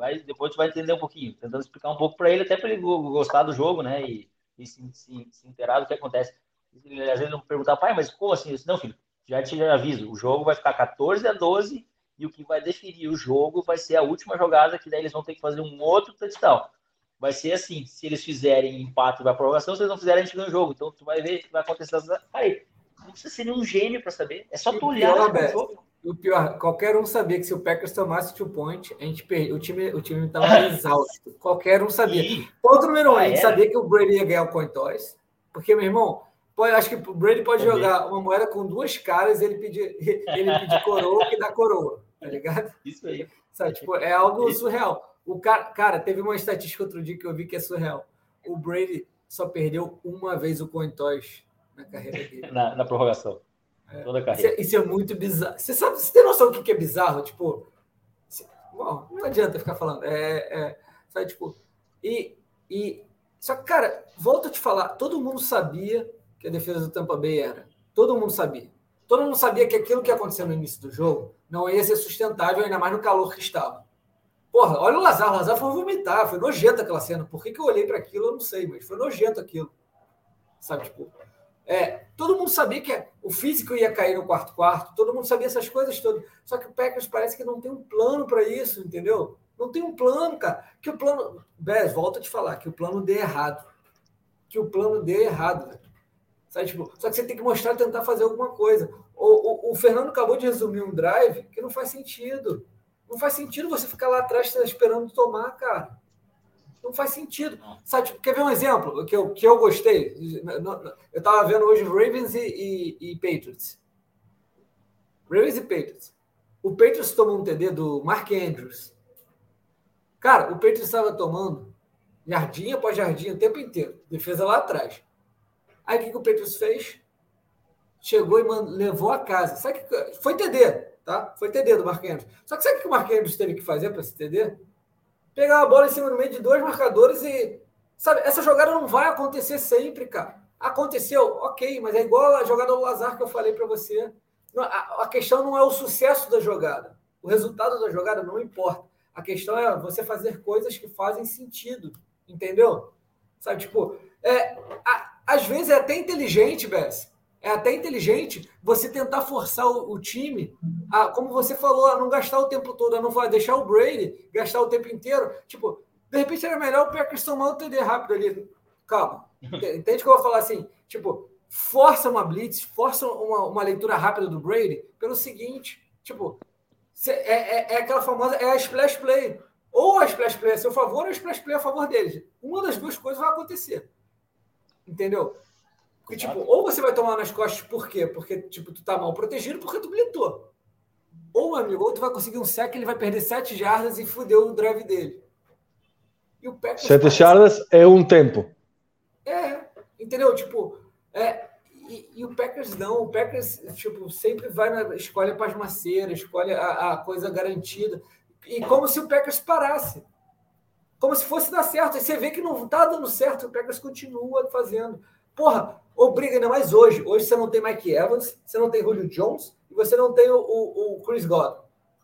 vai, depois tu vai entender um pouquinho, tentando explicar um pouco para ele, até para ele gostar do jogo, né? E, e se, se, se inteirar do que acontece. Ele, às vezes não perguntar, pai, mas como assim? Eu disse, não, filho, já te aviso, o jogo vai ficar 14 a 12 e o que vai definir o jogo vai ser a última jogada, que daí eles vão ter que fazer um outro touchdown. Vai ser assim, se eles fizerem empate vai prorrogação, se eles não fizerem, a gente ganha o jogo. Então tu vai ver que vai acontecer. Aí, não precisa ser nenhum gênio para saber, é só tu olhar o jogo. O pior, qualquer um sabia que se o Packers tomasse two point, a gente o time o time estava exausto. Qualquer um sabia. Ponto número um, ah, a gente é? sabia que o Brady ia ganhar o coin toss, porque meu irmão, pode, acho que o Brady pode jogar uma moeda com duas caras, ele pedir ele pedir coroa que dá coroa, tá ligado? Isso aí. Sabe, tipo, é algo Isso. surreal. O cara, cara, teve uma estatística outro dia que eu vi que é surreal. O Brady só perdeu uma vez o coin toss na carreira dele. na, na prorrogação. É. Toda a carreira. Isso é, isso é, muito bizarro. Você sabe, você tem noção do que é bizarro? Tipo, bom, não adianta ficar falando. É, é, sabe, tipo, e, e. Só que, cara, volto a te falar, todo mundo sabia que a defesa do Tampa Bay era. Todo mundo sabia. Todo mundo sabia que aquilo que ia acontecer no início do jogo não ia ser sustentável, ainda mais no calor que estava. Porra, olha o Lazar. O Lazar foi vomitar, foi nojento aquela cena. Por que, que eu olhei para aquilo, eu não sei, mas foi nojento aquilo. Sabe, tipo, é, todo mundo sabia que o físico ia cair no quarto quarto, todo mundo sabia essas coisas todas. Só que o Packers parece que não tem um plano para isso, entendeu? Não tem um plano, cara. Que o plano. Bez, volta a te falar, que o plano dê errado. Que o plano dê errado, velho. Sabe, tipo, só que você tem que mostrar, tentar fazer alguma coisa. O, o, o, Fernando acabou de resumir um drive que não faz sentido. Não faz sentido você ficar lá atrás esperando tomar, cara. Não faz sentido. Sabe, tipo, quer ver um exemplo que eu, que eu gostei? Eu estava vendo hoje Ravens e, e, e, Patriots. Ravens e Patriots. O Patriots tomou um TD do Mark Andrews. Cara, o Patriots estava tomando jardinha após jardinha o tempo inteiro. Defesa lá atrás. Aí o que, que o Patriots fez? Chegou e levou a casa. Sabe que foi TD, tá? Foi TD do Mark Andrews. Só que sabe o que o Mark Andrews teve que fazer para esse TD? Pegar a bola em cima do meio de dois marcadores e. Sabe, essa jogada não vai acontecer sempre, cara. Aconteceu, ok, mas é igual a jogada do Lazar que eu falei para você. A, questão não é o sucesso da jogada. O resultado da jogada não importa. A questão é você fazer coisas que fazem sentido. Entendeu? Sabe, tipo, é, a, às vezes é até inteligente, Bess, é até inteligente você tentar forçar o, o, time a, como você falou, a não gastar o tempo todo, a não deixar o Brady gastar o tempo inteiro. Tipo, de repente era melhor o Packers tomar o TD rápido ali. Calma. Entende que eu vou falar assim? Tipo, força uma blitz, força uma, uma leitura rápida do Brady pelo seguinte, tipo, é, é, é, aquela famosa, é a splash play. Ou a splash play a seu favor, ou a splash play a favor deles. Uma das duas coisas vai acontecer. Entendeu? Porque, tipo, ou você vai tomar nas costas, por quê? Porque, tipo, tu tá mal protegido porque tu blitou. Ou, amigo, ou tu vai conseguir um sec, ele vai perder sete jardas e fudeu o drive dele. E o Packers... Sete jardas é um tempo. É, entendeu? Tipo, é, e, e, o Packers não. O Packers, tipo, sempre vai na... Escolhe a pasmaceira, escolhe a, a coisa garantida. e como se o Packers parasse. Como se fosse dar certo. E você vê que não está dando certo, o Packers continua fazendo. Porra, obriga ainda mais hoje. Hoje você não tem Mike Evans, você não tem Julio Jones e você não tem o, o, o Chris Godwin.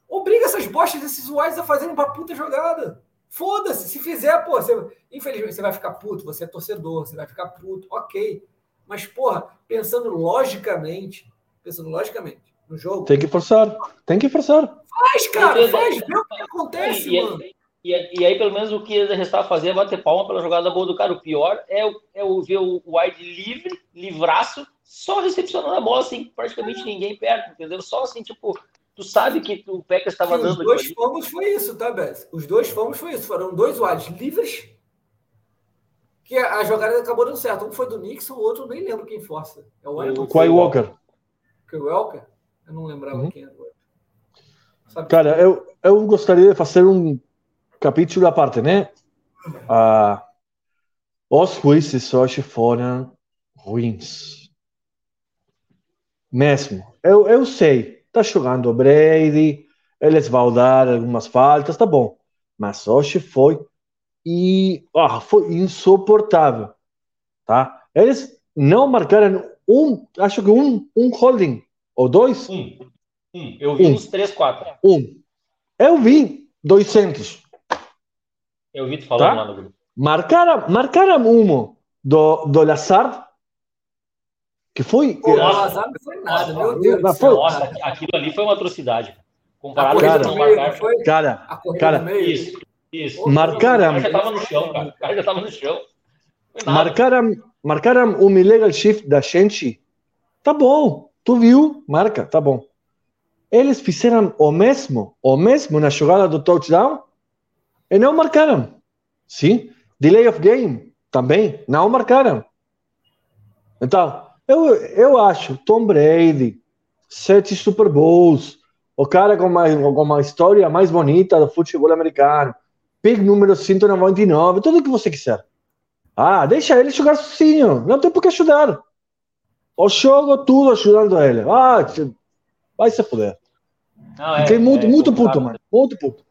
Obriga essas bostas, esses wides a fazerem uma puta jogada. Foda-se, se fizer, pô, você, infelizmente você vai ficar puto, você é torcedor, você vai ficar puto, ok. Mas, porra, pensando logicamente, pensando logicamente no jogo. Tem que forçar, tem que forçar. Faz, cara, faz, vê o que acontece, e, mano. E, e, aí, pelo menos, o que restava fazer é bater palma pela jogada boa do cara. O pior é, o, é o, ver o wide livre, livraço, só recepcionando a bola, assim, praticamente ninguém perto, entendeu? Só assim, tipo, tu sabe que o Packers estava dando. Os dois fomos foi isso, tá, Bess? Os dois fomos foi isso. Foram dois wides livres que a, a, jogada acabou dando certo. Um foi do Nixon, o outro nem lembro quem força. É o, o Quay Walker. Quay Walker? Eu não lembrava uhum. quem era. Cara, eu, eu gostaria de fazer um capítulo à parte, né? Ah, os juízes hoje foram ruins. Mesmo. Eu, eu sei, tá jogando o Brady, eles vão dar algumas faltas, tá bom. Mas hoje foi e ah, foi insuportável, tá? Eles não marcaram um, acho que um, um holding ou dois. Um, um. Eu vi um. uns três, quatro. Um. Eu vi 200. Eu vi tu falando tá? lá no grupo. Marcaram, marcaram um do, do Lazard, que foi. Pô, o Lazard não foi nada, meu Deus. Foi, Nossa, aquilo ali foi uma atrocidade. Comparado com não marcar. Cara, cara, isso. Isso. Marcaram. O cara já estava no chão, cara. O cara já estava no chão. Marcaram, marcaram um illegal shift da gente. Tá bom. Tu viu? Marca, tá bom. Eles fizeram o mesmo, o mesmo na jogada do touchdown e não marcaram. Sim. Delay of game também não marcaram. Então, eu, eu acho Tom Brady, sete Super Bowls, o cara com uma, com uma história mais bonita do futebol americano, pick número 199, tudo o que você quiser. Ah, deixa ele jogar sozinho, não tem por que ajudar. O jogo tudo ajudando ele. Ah, vai se fuder. Não, é, Fiquei muito, é, muito puto, mano. Muito puto.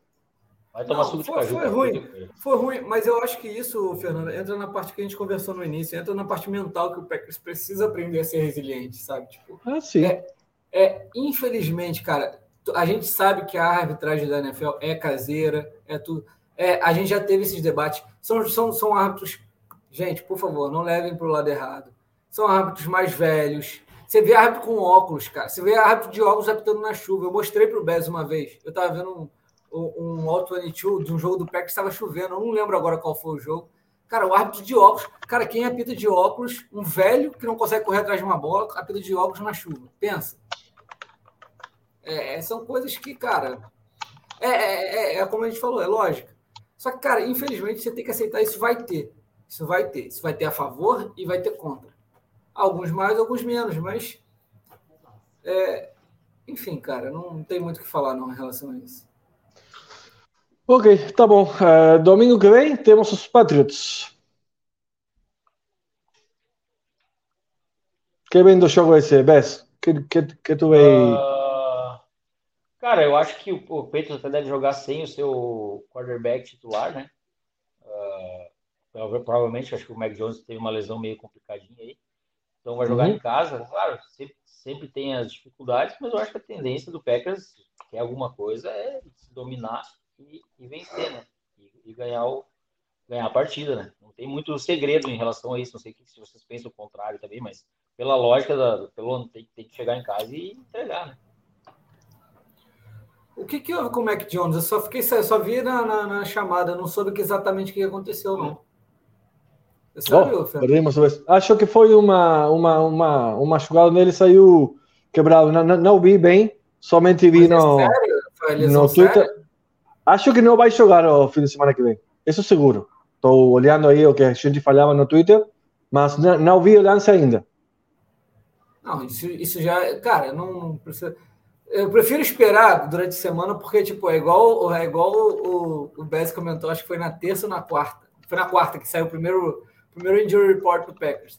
Vai tomar não, suco foi, de caju. Foi ruim, foi ruim, mas eu acho que isso, Fernando, entra na parte que a gente conversou no início, entra na parte mental que o Packers precisa aprender a ser resiliente, sabe? Tipo, ah, sim. É, é, infelizmente, cara, a gente sabe que a arbitragem da NFL é caseira, é tudo. É, a gente já teve esses debates. São, são, são árbitros. Gente, por favor, não levem para o lado errado. São árbitros mais velhos. Você vê árbitro com óculos, cara. Você vê árbitro de óculos apitando na chuva. Eu mostrei para o Bez uma vez. Eu estava vendo um, um, um Auto 22 de um jogo do que estava chovendo. Eu não lembro agora qual foi o jogo. Cara, o árbitro de óculos. Cara, quem apita de óculos? Um velho que não consegue correr atrás de uma bola, apita de óculos na chuva. Pensa. É, são coisas que, cara. É, é, é, é como a gente falou, é lógica. Só que, cara, infelizmente você tem que aceitar isso vai ter. Isso vai ter. Isso vai ter a favor e vai ter contra. Alguns mais, alguns menos, mas. É, enfim, cara, não tem muito o que falar não em relação a isso. Ok, tá bom. Uh, domingo que vem temos os Patriots. Que vem do jogo esse, Bess? Que, que, que tu vem? Uh... Cara, eu acho que o Patriots até deve jogar sem o seu quarterback titular, né? Uh, provavelmente, acho que o Mac Jones teve uma lesão meio complicadinha aí. Então vai jogar uhum. em casa. Claro, sempre, sempre tem as dificuldades, mas eu acho que a tendência do Packers, que é alguma coisa, é se dominar e, e vencer, né? E, e, ganhar, o, ganhar a partida, né? Não tem muito segredo em relação a isso. Não sei se vocês pensam o contrário também, mas pela lógica, da, pelo, tem, tem que chegar em casa e entregar, né? O que, que houve com o Mac Jones? Eu só fiquei, só vi na, na, na chamada, não soube exatamente o que aconteceu, não. Você oh, Acho que foi uma, uma, uma, uma jogada nele saiu quebrado. Não, não, não vi bem, somente vi Mas no, é no Twitter. Sério? Acho que não vai jogar o fim de semana que vem. Isso seguro. Estou olhando aí o que a gente falava no Twitter, mas não, não vi o lance ainda. Não, isso, isso já. Cara, não, precisa eu prefiro esperar durante a semana, porque, tipo, é igual, é igual o, o comentou, acho que foi na terça ou na quarta. Foi na quarta que saiu o primeiro, primeiro injury report do Packers.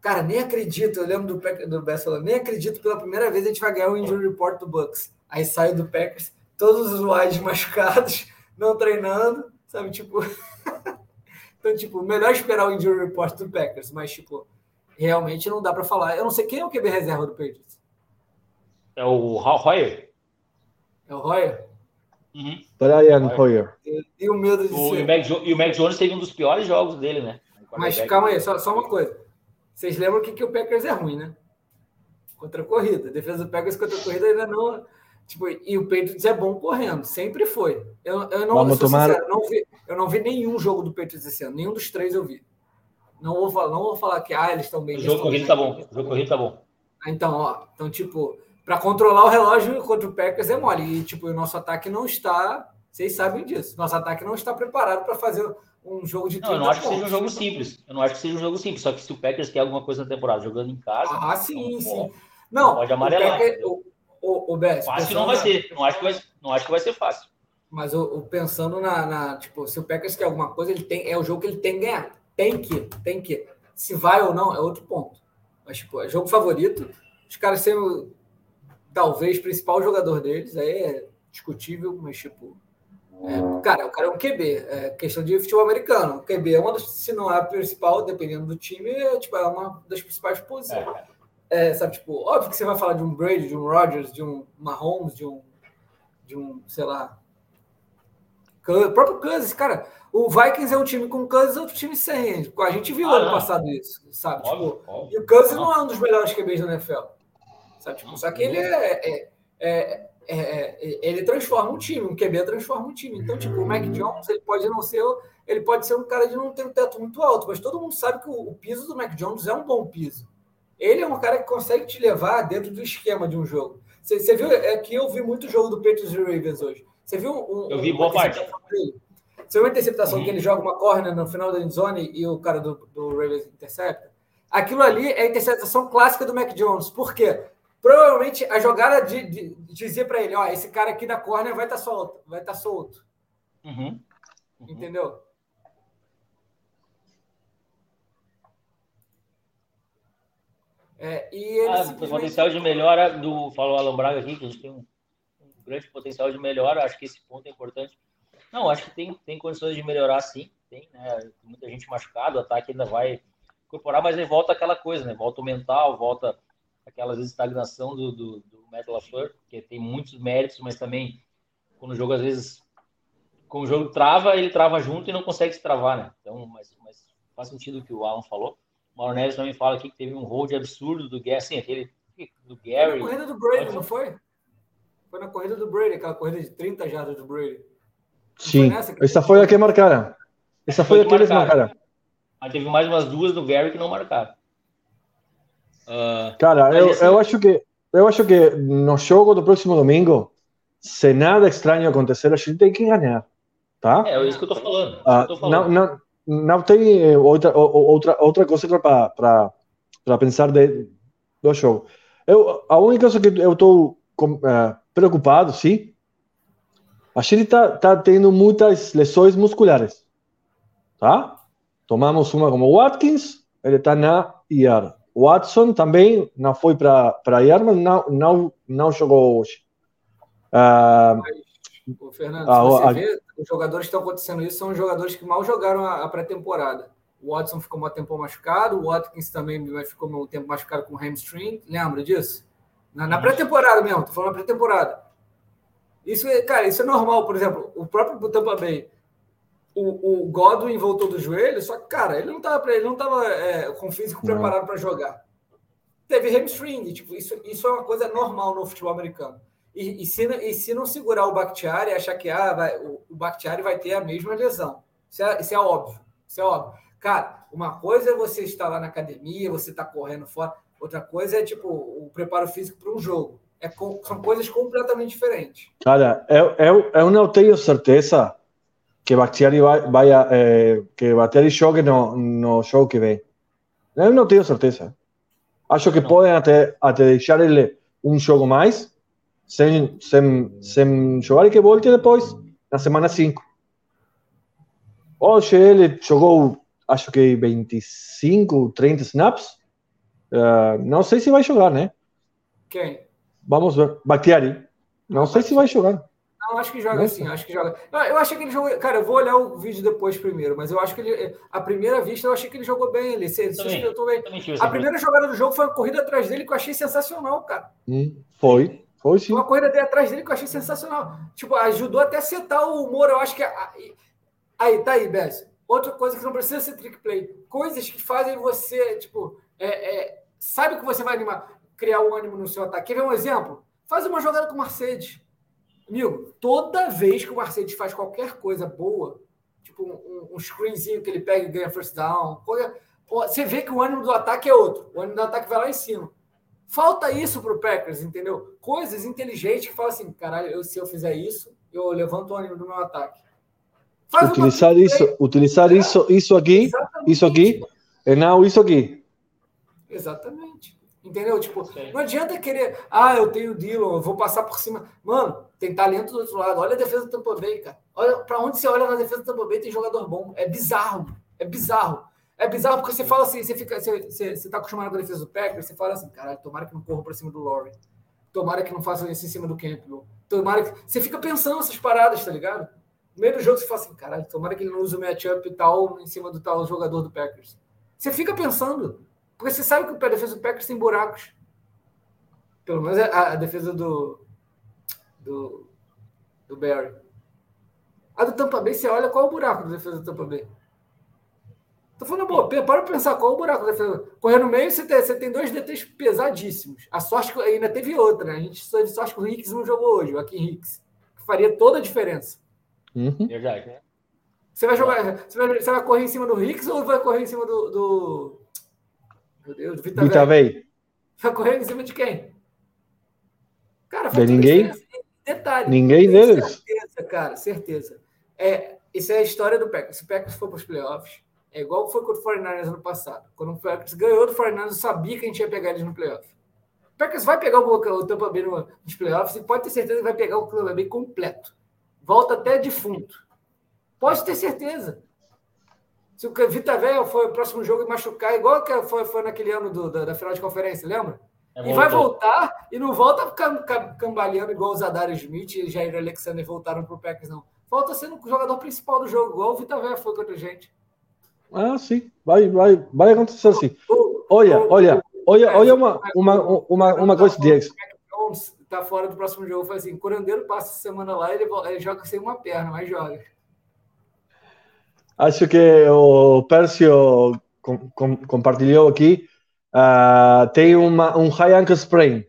Cara, nem acredito, eu lembro do, do falando, nem acredito pela primeira vez a gente vai ganhar o injury report do Bucks. Aí saiu do Packers, todos os wides machucados, não treinando, sabe? Tipo. então, tipo, melhor esperar o injury report do Packers, mas, tipo, realmente não dá para falar. Eu não sei quem é o QB reserva do Patriots. É o Hoyer. É o Hoyer? Uhum. Brian Hoyer. E o medo de o, ser... E o, Mac, e o Mac Jones teve um dos piores jogos dele, né? Mas calma aí, só, só uma coisa. Vocês lembram que, que o Packers é ruim, né? Contra a corrida. A defesa do Packers contra a corrida ainda não. Tipo, e o Patriots é bom correndo, sempre foi. Eu, eu não, Vamos tomar... sincero, não vi, eu não vi nenhum jogo do Patriots esse ano, nenhum dos três eu vi. Não vou falar, não vou falar que ah, eles estão bem. O jogo corrido tá bom. O jogo corrido tá bom. Então, ó, então, tipo, para controlar o relógio contra o Packers é mole. E, tipo, o nosso ataque não está. Vocês sabem disso. Nosso ataque não está preparado para fazer um jogo de Não, eu não acho que seja um jogo simples. Eu não acho que seja um jogo simples. Só que se o Packers quer alguma coisa na temporada jogando em casa. Ah, sim, sim. Não, pode amarelar. O, o, o, Bess, acho que não vai na... ser. Não acho que vai, não acho que vai ser fácil. Mas o, pensando na, na, Tipo, se o Packers quer alguma coisa, ele tem, é o jogo que ele tem que ganhar. Tem que, tem que. Se vai ou não, é outro ponto. Mas, tipo, é jogo favorito. Os caras sendo talvez principal jogador deles, aí é discutível, mas, tipo. É, cara, o cara é um QB, é questão de futebol americano. O QB é uma das, se não é a principal, dependendo do time, é, tipo, é uma das principais posições. É. é, sabe, tipo, óbvio que você vai falar de um Brady, de um Rodgers, de um Mahomes, de um, de um, sei lá, o próprio Kansas, cara. O Vikings é um time com Kansas, outro time sem. A gente viu ah, ano não. passado isso, sabe? Óbvio, tipo, óbvio. E o Kansas não. não é um dos melhores QBs da NFL. Sabe? Tipo, só que ele é, é, é, é, ele transforma um time, um QB transforma um time. Então, tipo, o Mac Jones, ele pode não ser, ele pode ser um cara de não ter um teto muito alto, mas todo mundo sabe que o, o piso do Mac Jones é um bom piso. Ele é um cara que consegue te levar dentro do esquema de um jogo. Você, você viu? É que eu vi muito jogo do Patriots e Ravens hoje. Você viu um, Eu vi boa parte. Dele? Você viu uma interceptação uhum. que ele joga uma corner no final da endzone e o cara do, do Ravens intercepta? Aquilo ali é a interceptação clássica do Mac Jones. Por quê? Provavelmente a jogada de, de, de dizia para ele: ó, esse cara aqui da corner vai estar tá solto, vai estar tá solto. Uhum. Uhum. Entendeu? É, e ele ah, simplesmente... O potencial de melhora do. Falou Alan Braga aqui, que a gente tem um grande potencial de melhora, acho que esse ponto é importante. Não, acho que tem, tem condições de melhorar sim, tem, né? Tem muita gente machucada, o ataque ainda vai incorporar, mas aí volta aquela coisa, né? Volta o mental, volta aquela vezes, estagnação do, do, do Matt LaFleur, que tem muitos méritos, mas também quando o jogo às vezes quando o jogo trava, ele trava junto e não consegue se travar, né? Então, mas, mas faz sentido o que o Alan falou. O Mauro Neves também fala aqui que teve um hold absurdo do Gary, assim, aquele do Gary. Foi na corrida do Brady, não foi? Foi na corrida do Brady, aquela corrida de 30 jardas do Brady. Sim, essa foi a que marcaram. Essa foi, foi a que eles marcaram. Mas teve mais umas duas do Gary que não marcaram. Uh, Cara, eu, esse... eu acho que eu acho que no jogo do próximo domingo, se nada estranho acontecer, a gente tem que ganhar, tá? É, é isso que eu tô falando. Uh, tô falando. Não, não, não tem eh, outra outra outra coisa para para pensar de, do jogo. Eu a única coisa que eu estou uh, preocupado, sim. A gente está tá tendo muitas lesões musculares, tá? Tomamos uma como Watkins, ele está na IR. Watson também não foi para IR, mas não, não, não jogou hoje. Uh, mas, Fernando, ah, você a, vê, os jogadores que estão acontecendo isso são os jogadores que mal jogaram a, a pré-temporada. O Watson ficou um tempo machucado, o Watkins também ficou um tempo machucado com hamstring. Lembra disso? Na, na pré-temporada mesmo, tô falando na pré-temporada. Isso é, cara, isso é normal, por exemplo, o próprio Tampa Bay, o, o Godwin voltou do joelho, só que, cara, ele não estava ele não tava é, com o físico não. preparado para jogar. Teve hamstring, tipo, isso, isso é uma coisa normal no futebol americano. E, e, se, e se não segurar o Bakhtiari achar que ah, vai, o, o Bakhtiari vai ter a mesma lesão. Isso é, isso é óbvio. Isso é óbvio. Cara, uma coisa é você estar lá na academia, você está correndo fora. Outra coisa é tipo o preparo físico para um jogo. É, são coisas completamente diferentes. Cara, eu, eu, eu não tenho certeza que Bakhtiari vai, vai é, que Bakhtiari jogue no, no jogo que vem. Eu não tenho certeza. Acho que não. podem até, até deixar ele um jogo mais, sem, sem, sem jogar e que volte depois, na semana 5. Hoje ele jogou, acho que 25, 30 snaps. Uh, não sei se vai jogar, né? Quem? Vamos ver. Bakhtiari. Não sei se vai jogar. Não, acho que joga assim, acho que joga. Eu achei que ele jogou. Cara, eu vou olhar o vídeo depois primeiro, mas eu acho que ele. A primeira vista, eu achei que ele jogou bem ali. Se, Também, eu tô bem. A primeira jogada do jogo foi uma corrida atrás dele que eu achei sensacional, cara. Hum, foi. Sim. Uma corrida dele atrás dele que eu achei sensacional. Tipo, ajudou até a setar o humor. Eu acho que. Aí, tá aí, Bess. Outra coisa que não precisa ser trick play. Coisas que fazem você, tipo, é, é, sabe que você vai animar, criar um ânimo no seu ataque. Quer ver um exemplo? Faz uma jogada com o Mercedes. Amigo, toda vez que o Mercedes faz qualquer coisa boa, tipo um, um screenzinho que ele pega e ganha first down, você vê que o ânimo do ataque é outro. O ânimo do ataque vai lá em cima. Falta isso para o Packers, entendeu? Coisas inteligentes que falam assim, caralho, eu, se eu fizer isso, eu levanto o ânimo do meu ataque. Faz utilizar isso, utilizar é. isso, isso aqui, Exatamente. isso aqui, e não isso aqui. Exatamente. Entendeu? Tipo, Sim. não adianta querer, ah, eu tenho o Dillon, eu vou passar por cima. Mano, tem talento do outro lado. Olha a defesa do Tampa Bay, cara. Olha para onde você olha na defesa do Tampa Bay, tem jogador bom. É bizarro. É bizarro. É bizarro porque você fala assim, você fica, você, você, você tá acostumado com a defesa do Packers, você fala assim, caralho, tomara que não corra para cima do Laurie. Tomara que não faça isso em cima do Campbell. Tomara que. Você fica pensando essas paradas, tá ligado? No meio do jogo você fala assim, caralho, tomara que ele não use o matchup e tal em cima do tal jogador do Packers. Você fica pensando. Porque você sabe que a defesa do Packers tem buracos. Pelo menos a, a defesa do, do, do Barry. A do Tampa Bay, você olha qual é o buraco da defesa do Tampa Bay. Tô falando, boa, para pra pensar qual é o buraco. Correr no meio, você tem, você tem dois DTs pesadíssimos. A sorte que ainda teve outra, né? A gente teve sorte que o Hicks não jogou hoje, o Akin Hicks. Que faria toda a diferença. Uhum. Verdade, né? Você vai jogar. Você vai, você vai correr em cima do Hicks ou vai correr em cima do. do... Meu Deus, do Vita, Vita Vai correr em cima de quem? Cara, de ninguém? Detalhe. Ninguém deles? Certeza, cara, certeza. É, isso é a história do Packers. Se o Packers for para os playoffs, é igual foi com o 49ers ano passado. Quando o Packers ganhou do 49ers, eu sabia que a gente ia pegar eles no playoff. O Packers vai pegar o, o Tampa Bay nos playoffs e pode ter certeza que vai pegar o Tampa Bay completo. Volta até defunto. Pode ter certeza. Se o Vita Velho for o próximo jogo e machucar, igual que foi, foi naquele ano do, da, da, final de conferência, lembra? É e vai voltar e não volta cambaleando igual o Zadar Smith e Jair Alexander voltaram para o Packers, não. Volta sendo o jogador principal do jogo, igual o Vita Velho foi contra a gente. Ah, sim. Vai, vai, vai acontecer assim. Olha, olha, olha, olha uma, uma, uma, uma coisa deles. Tá fora do próximo jogo. Foi assim: Curandeiro passa essa semana lá, ele, ele joga sem uma perna, mas joga. Acho que o Pércio com, com, compartilhou aqui. Uh, tem uma, um high ankle sprain.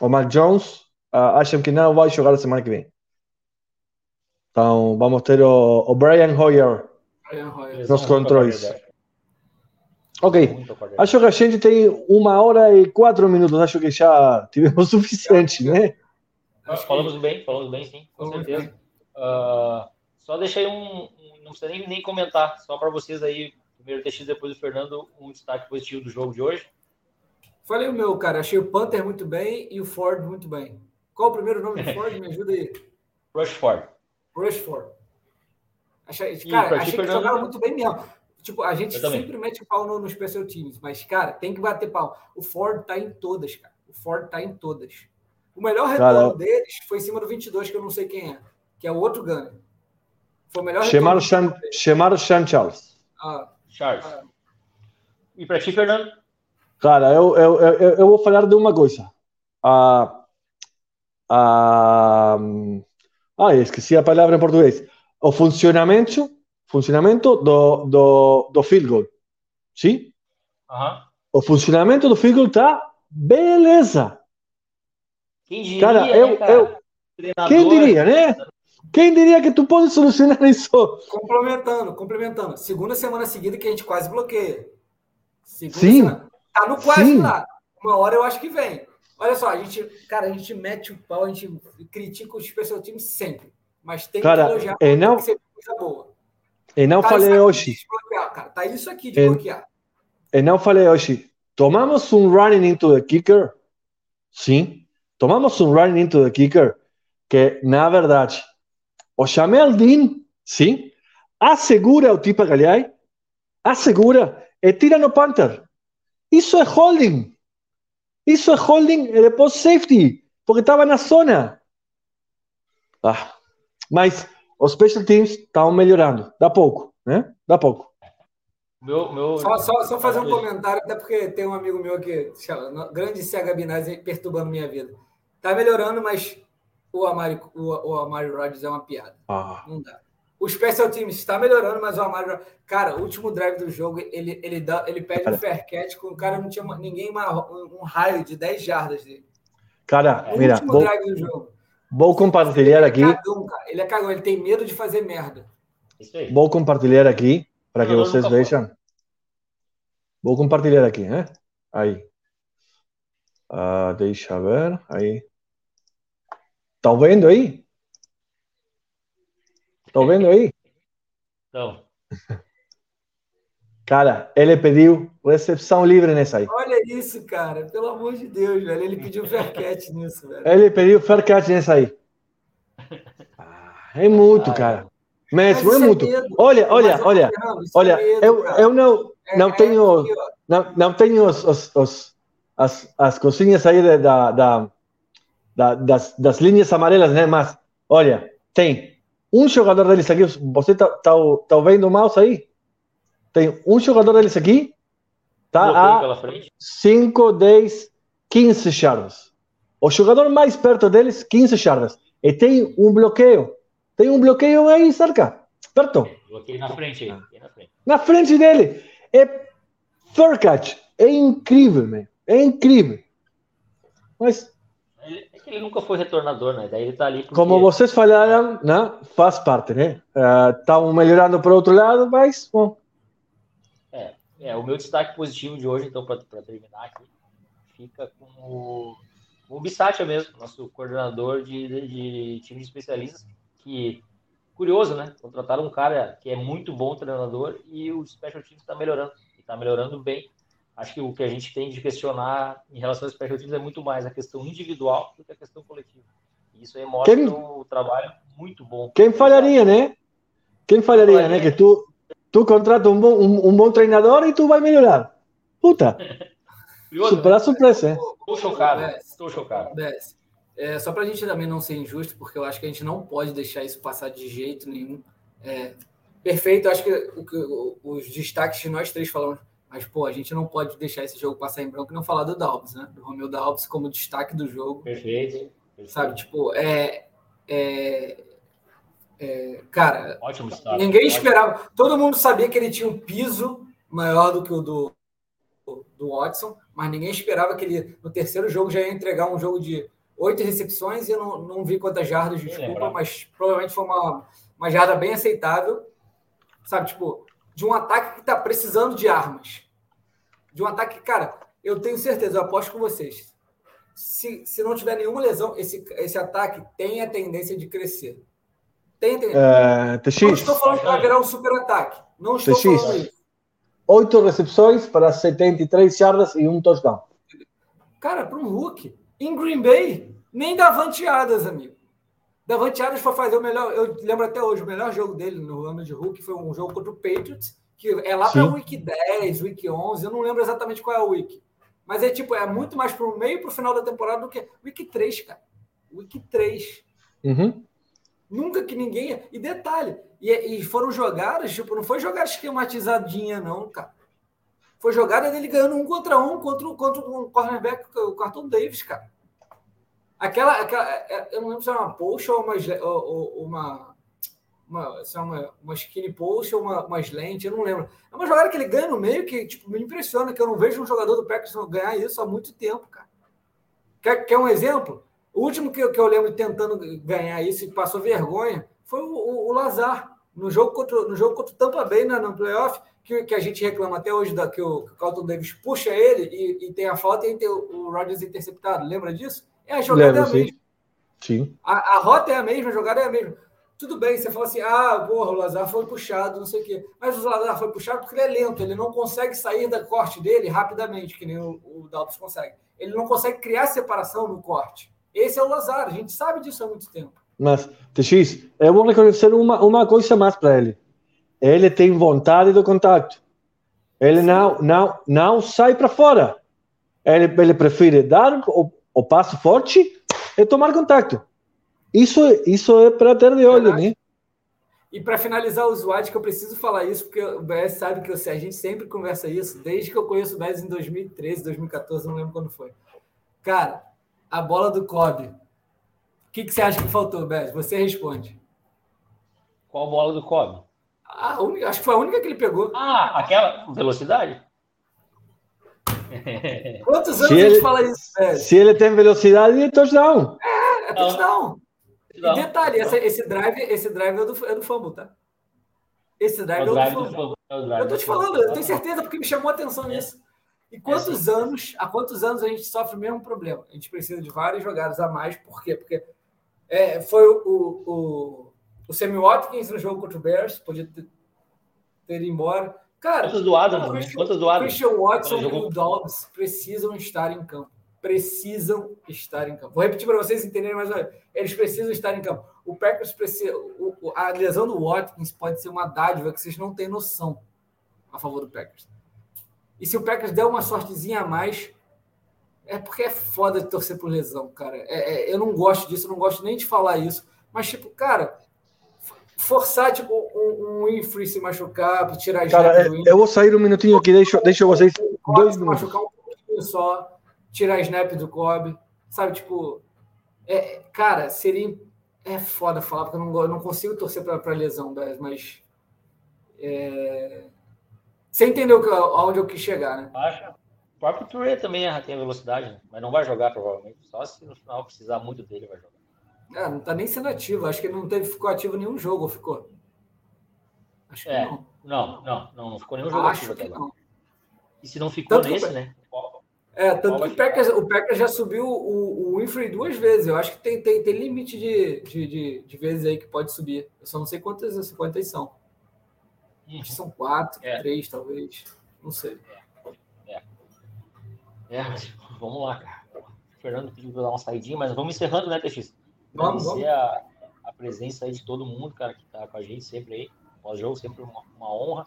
O Mac Jones uh, acham que não vai jogar a semana que vem. Então vamos ter o, o Brian Hoyer nos controles. Ok, acho que a gente tem uma hora e quatro minutos. Acho que já tivemos o suficiente, né? Falamos bem, falamos bem, sim, com certeza. Uh, só deixei um, não precisa nem, nem comentar, só para vocês aí, primeiro TX, depois do Fernando, um destaque positivo do jogo de hoje. Falei o meu, cara. Achei o Panther muito bem e o Ford muito bem. Qual o primeiro nome do Ford? Me ajuda aí. Rushford. Rushford. Achei, cara, achei que Fernando... jogaram muito bem mesmo. Tipo, a gente sempre mete pau no, no Special Teams, mas, cara, tem que bater pau. O Ford tá em todas, cara. O Ford tá em todas. O melhor retorno cara... deles foi em cima do 22, que eu não sei quem é, que é o outro Gunner. Foi o melhor chamaram Sean, chamaram Sean Charles. Ah, Charles. Ah. E para ti, Fernando? Cara, eu, eu, eu, eu, vou falar de uma coisa. Ah, ah, ah, esqueci a palavra em português. O funcionamento, funcionamento do, do, do field goal. Sim? Uhum. O funcionamento do field goal tá beleza. Quem diria, cara, eu, né, cara? eu, quem diria, né? Quem diria que tu pode solucionar isso? Complementando, complementando. Segunda semana seguida que a gente quase bloqueia. Segunda Sim. Semana. Tá no quase Sim. lá. Uma hora eu acho que vem. Olha só, a gente, cara, a gente mete o pau, a gente critica os special teams sempre. Mas tem cara, que elogiar e não, ser coisa boa. E não tá falei hoje. Cara. Tá isso aqui de e, bloquear. E não falei hoje. Tomamos um running into the kicker? Sim. Tomamos um running into the kicker que, na verdade, o Jamel Dean, sim, assegura o Tipa Galeai, assegura e tira no Panther. Isso é holding. Isso é holding e depois safety, porque estava na zona. Ah, Mas os special teams estão melhorando, dá pouco, né? Dá pouco. Meu, meu... Só, só, só fazer um comentário, até porque tem um amigo meu aqui, grande CH Binazzi, perturbando minha vida. Tá melhorando, mas o Amari, o, o Amari Rodgers é uma piada. Ah. Não dá. O Special Teams está melhorando, mas o Amari. Cara, o último drive do jogo, ele, ele, dá, ele pede um fair catch com o cara não tinha ninguém um, um raio de 10 jardas dele. Cara, o mira. Último vou, drive do jogo. Vou compartilhar aqui. Ele é cagão, cara. Ele é cagão, ele tem medo de fazer merda. Vou compartilhar aqui para que vocês vejam. Vou compartilhar aqui, né? Aí. Uh, deixa ver. Aí. Tá vendo aí? Estão vendo aí? Então. Cara, ele pediu recepção livre nessa aí. Olha isso, cara. Pelo amor de Deus, velho. Ele pediu fair catch nisso, velho. Ele pediu fair catch nessa aí. é muito, cara. Mas, Mas é muito. É olha, olha, olha. olha, é medo, eu, eu não, não é, tenho, não, não tenho os, os, os, as, as cozinhas aí da, da, da, das, das linhas amarelas, né? Mas, olha, tem um jogador deles aqui, você tá, tá, tá vendo o mouse aí? Tem um jogador deles aqui, tá a 5, 10, 15 jardas. O jogador mais perto deles, 15 jardas. E tem um bloqueio. Tem um bloqueio aí cerca, perto. Bloqueio na frente aí. Na frente. na frente dele. É fair catch. É incrível, man. É incrível. Mas que ele nunca foi retornador, né? Daí ele tá ali. Porque... Como vocês falaram, né? Faz parte, né? Estão uh, melhorando para outro lado, mas bom. É, o meu destaque positivo de hoje, então, para terminar aqui, fica com o, o Bissatia mesmo, nosso coordenador de, de, de time de especialistas, que curioso, né? Contrataram um cara que é muito bom treinador e o Special Teams está melhorando, está melhorando bem acho que o que a gente tem de questionar em relação às expectativas é muito mais a questão individual do que a questão coletiva. E isso aí mostra Quem... um trabalho muito bom. Quem falharia, né? Quem falharia, né? Que tu, tu contrata um bom, um, um bom treinador e tu vai melhorar. Puta! Surpresa, hein? Estou chocado, estou chocado. É, só para a gente também não ser injusto, porque eu acho que a gente não pode deixar isso passar de jeito nenhum. É, perfeito, acho que o, os destaques que nós três falamos mas, pô, a gente não pode deixar esse jogo passar em branco e não falar do Dalbs, né? Do Romeu Dalbs como destaque do jogo. Perfeito. Perfeito. Sabe, tipo, é, é, é cara, Ótimo ninguém esperava. Todo mundo sabia que ele tinha um piso maior do que o do, do Watson, mas ninguém esperava que ele, no terceiro jogo, já ia entregar um jogo de oito recepções e eu não, não vi quantas jardas, desculpa, mas provavelmente foi uma, uma jarda bem aceitável. Sabe, tipo, de um ataque que está precisando de armas. De um ataque, cara, eu tenho certeza, eu aposto com vocês. Se, se não tiver nenhuma lesão, esse, esse ataque tem a tendência de crescer. Tem tendência. É, TX. Não estou falando que vai virar um super ataque. Não estou TX. falando isso. Oito recepções para 73 jardas e um touchdown. Cara, para um Hulk, em Green Bay, nem davanteadas, amigo. Davante Adams foi fazer o melhor. Eu lembro até hoje, o melhor jogo dele no ano de Hulk foi um jogo contra o Patriots, que é lá para Week 10, Week 11. Eu não lembro exatamente qual é o Week. Mas é tipo, é muito mais para o meio e para o final da temporada do que Week 3, cara. Week 3. Uhum. Nunca que ninguém. E detalhe, e, e, foram jogadas, tipo, não foi jogada esquematizadinha, não, cara. Foi jogada dele ganhando um contra um contra, contra o cornerback, o Carton Davis, cara. Aquela, aquela, é, eu não lembro se era uma post ou uma, ou, uma, uma, é uma, uma skinny post ou uma, uma slant, eu não lembro. É uma jogada que ele ganha no meio que tipo, me impressiona, que eu não vejo um jogador do Packers ganhar isso há muito tempo, cara. Quer, quer um exemplo? O último que, que eu lembro tentando ganhar isso e passou vergonha foi o, o, o Lazar, no jogo contra, no jogo contra o Tampa Bay na, no playoff, que, que a gente reclama até hoje da, que, o, que o Carlton Davis puxa ele e, e tem a falta e tem o, o Rodgers interceptado. Lembra disso? É, a jogada Lembra, é a sim. mesma. Sim. A, a, rota é a mesma, a jogada é a mesma. Tudo bem, você fala assim, ah, porra, o Lazar foi puxado, não sei o quê. Mas o Lazar foi puxado porque ele é lento, ele não consegue sair da corte dele rapidamente, que nem o, o Dalpes consegue. Ele não consegue criar separação no corte. Esse é o Lazar, a gente sabe disso há muito tempo. Mas, TX, eu vou reconhecer uma, uma coisa mais para ele. Ele tem vontade do contato. Ele não, não, não sai para fora. Ele, ele prefere dar o, o passo forte é tomar contato. Isso, isso é para ter de olho, né? E para finalizar o SWAT, que eu preciso falar isso, porque o BS sabe que eu, a gente sempre conversa isso, desde que eu conheço o BS em 2013, 2014, não lembro quando foi. Cara, a bola do Kobe. O que, que você acha que faltou, BS? Você responde. Qual bola do Kobe? A única, acho que foi a única que ele pegou. Ah, aquela velocidade? Quantos anos se a gente fala isso, velho? Se ele tem velocidade, é touchdown. É, é touchdown. E detalhe, esse, esse drive, esse drive é do, é do fumble, tá? Esse drive é, o é do fumble. É eu tô te falando, eu tenho certeza porque me chamou a atenção é. nisso. E quantos anos, há quantos anos a gente sofre o mesmo problema? A gente precisa de várias jogadas a mais, por quê? Porque é, foi o, o, o Sammy Watkins no jogo contra o Bears, podia ter, ter ido embora. Cara, quantas do Adams, né? Quantas do Adams? Christian Watson e o Dobbs precisam estar em campo precisam estar em campo. Vou repetir para vocês entenderem mais uma vez. Eles precisam estar em campo. O Packers precisa. O, a lesão do Watkins pode ser uma dádiva que vocês não têm noção a favor do Packers. E se o Packers der uma sortezinha a mais, é porque é foda de torcer por lesão, cara. É, é, eu não gosto disso, eu não gosto nem de falar isso. Mas, tipo, cara, forçar tipo, um, um Infree se machucar, tirar Cara, eu vou sair um minutinho aqui, deixa, deixa vocês dois minutos. machucar um pouquinho só tirar snap do Kobe, sabe? Tipo, é, cara, seria. É foda falar, porque eu não, eu não consigo torcer para lesão, mas. É, você entendeu que, aonde eu quis chegar, né? Acha. O próprio Touré também tem velocidade, né? mas não vai jogar provavelmente. Só se no final precisar muito dele, vai jogar. É, não tá nem sendo ativo. Acho que ele não teve, ficou ativo nenhum jogo, ou ficou? Acho é, não. Não, não, não, não ficou nenhum jogo Acho ativo até agora. E se não ficou Tanto nesse, né? É, tanto que o Packers, o Packers já subiu o, o Winfrey duas vezes. Eu acho que tem, tem, tem limite de, de, de, de, vezes aí que pode subir. Eu só não sei quantas, quantas são. Uhum. Acho que são quatro, é. três, talvez. Não sei. É. é. vamos lá, cara. O Fernando pediu para dar uma saidinha, mas vamos encerrando, né, TX? Vamos, vamos. A, a presença aí de todo mundo, cara, que tá com a gente sempre aí. Pós-jogo, sempre uma, uma honra.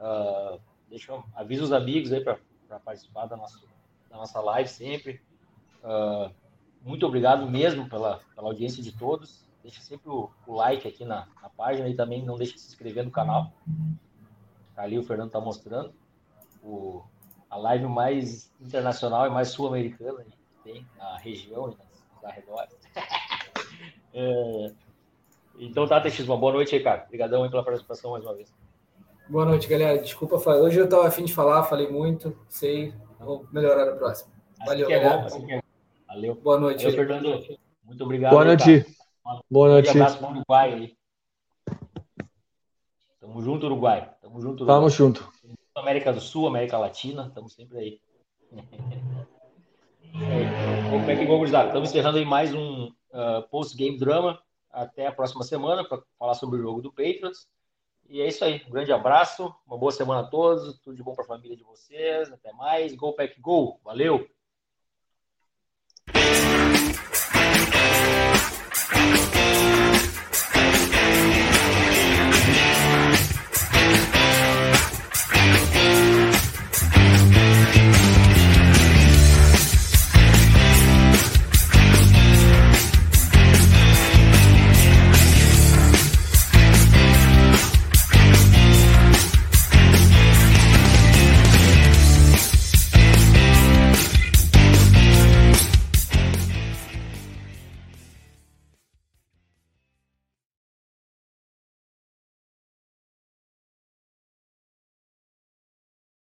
Uh, deixa eu, avisa os amigos aí para participar da nossa na nossa live sempre. Uh, muito obrigado mesmo pela, pela audiência de todos. Deixe sempre o, o like aqui na, na, página e também não deixe de se inscrever no canal. Ali o Fernando está mostrando o, a live mais internacional e mais sul-americana que tem na região e nas, arredores. é, então tá, TX, uma boa noite aí, cara. Obrigadão aí pela participação mais uma vez. Boa noite, galera. Desculpa, hoje eu estava afim de falar, falei muito, sei, Vou melhorar na próxima. Valeu, assim galera. É assim é. Valeu. Boa noite. Valeu, Fernando. Muito obrigado. Boa noite. Boa noite. Um abraço para o Uruguai aí. Tamo junto, Uruguai. Tamo junto, Uruguai. Tamo junto. América do Sul, América Latina, estamos sempre aí. Como é que vamos dar? Estamos encerrando aí mais um uh, post-game drama. Até a próxima semana para falar sobre o jogo do Patriots. E é isso aí. Um grande abraço, uma boa semana a todos, tudo de bom para a família de vocês. Até mais. Go Pack Go. Valeu!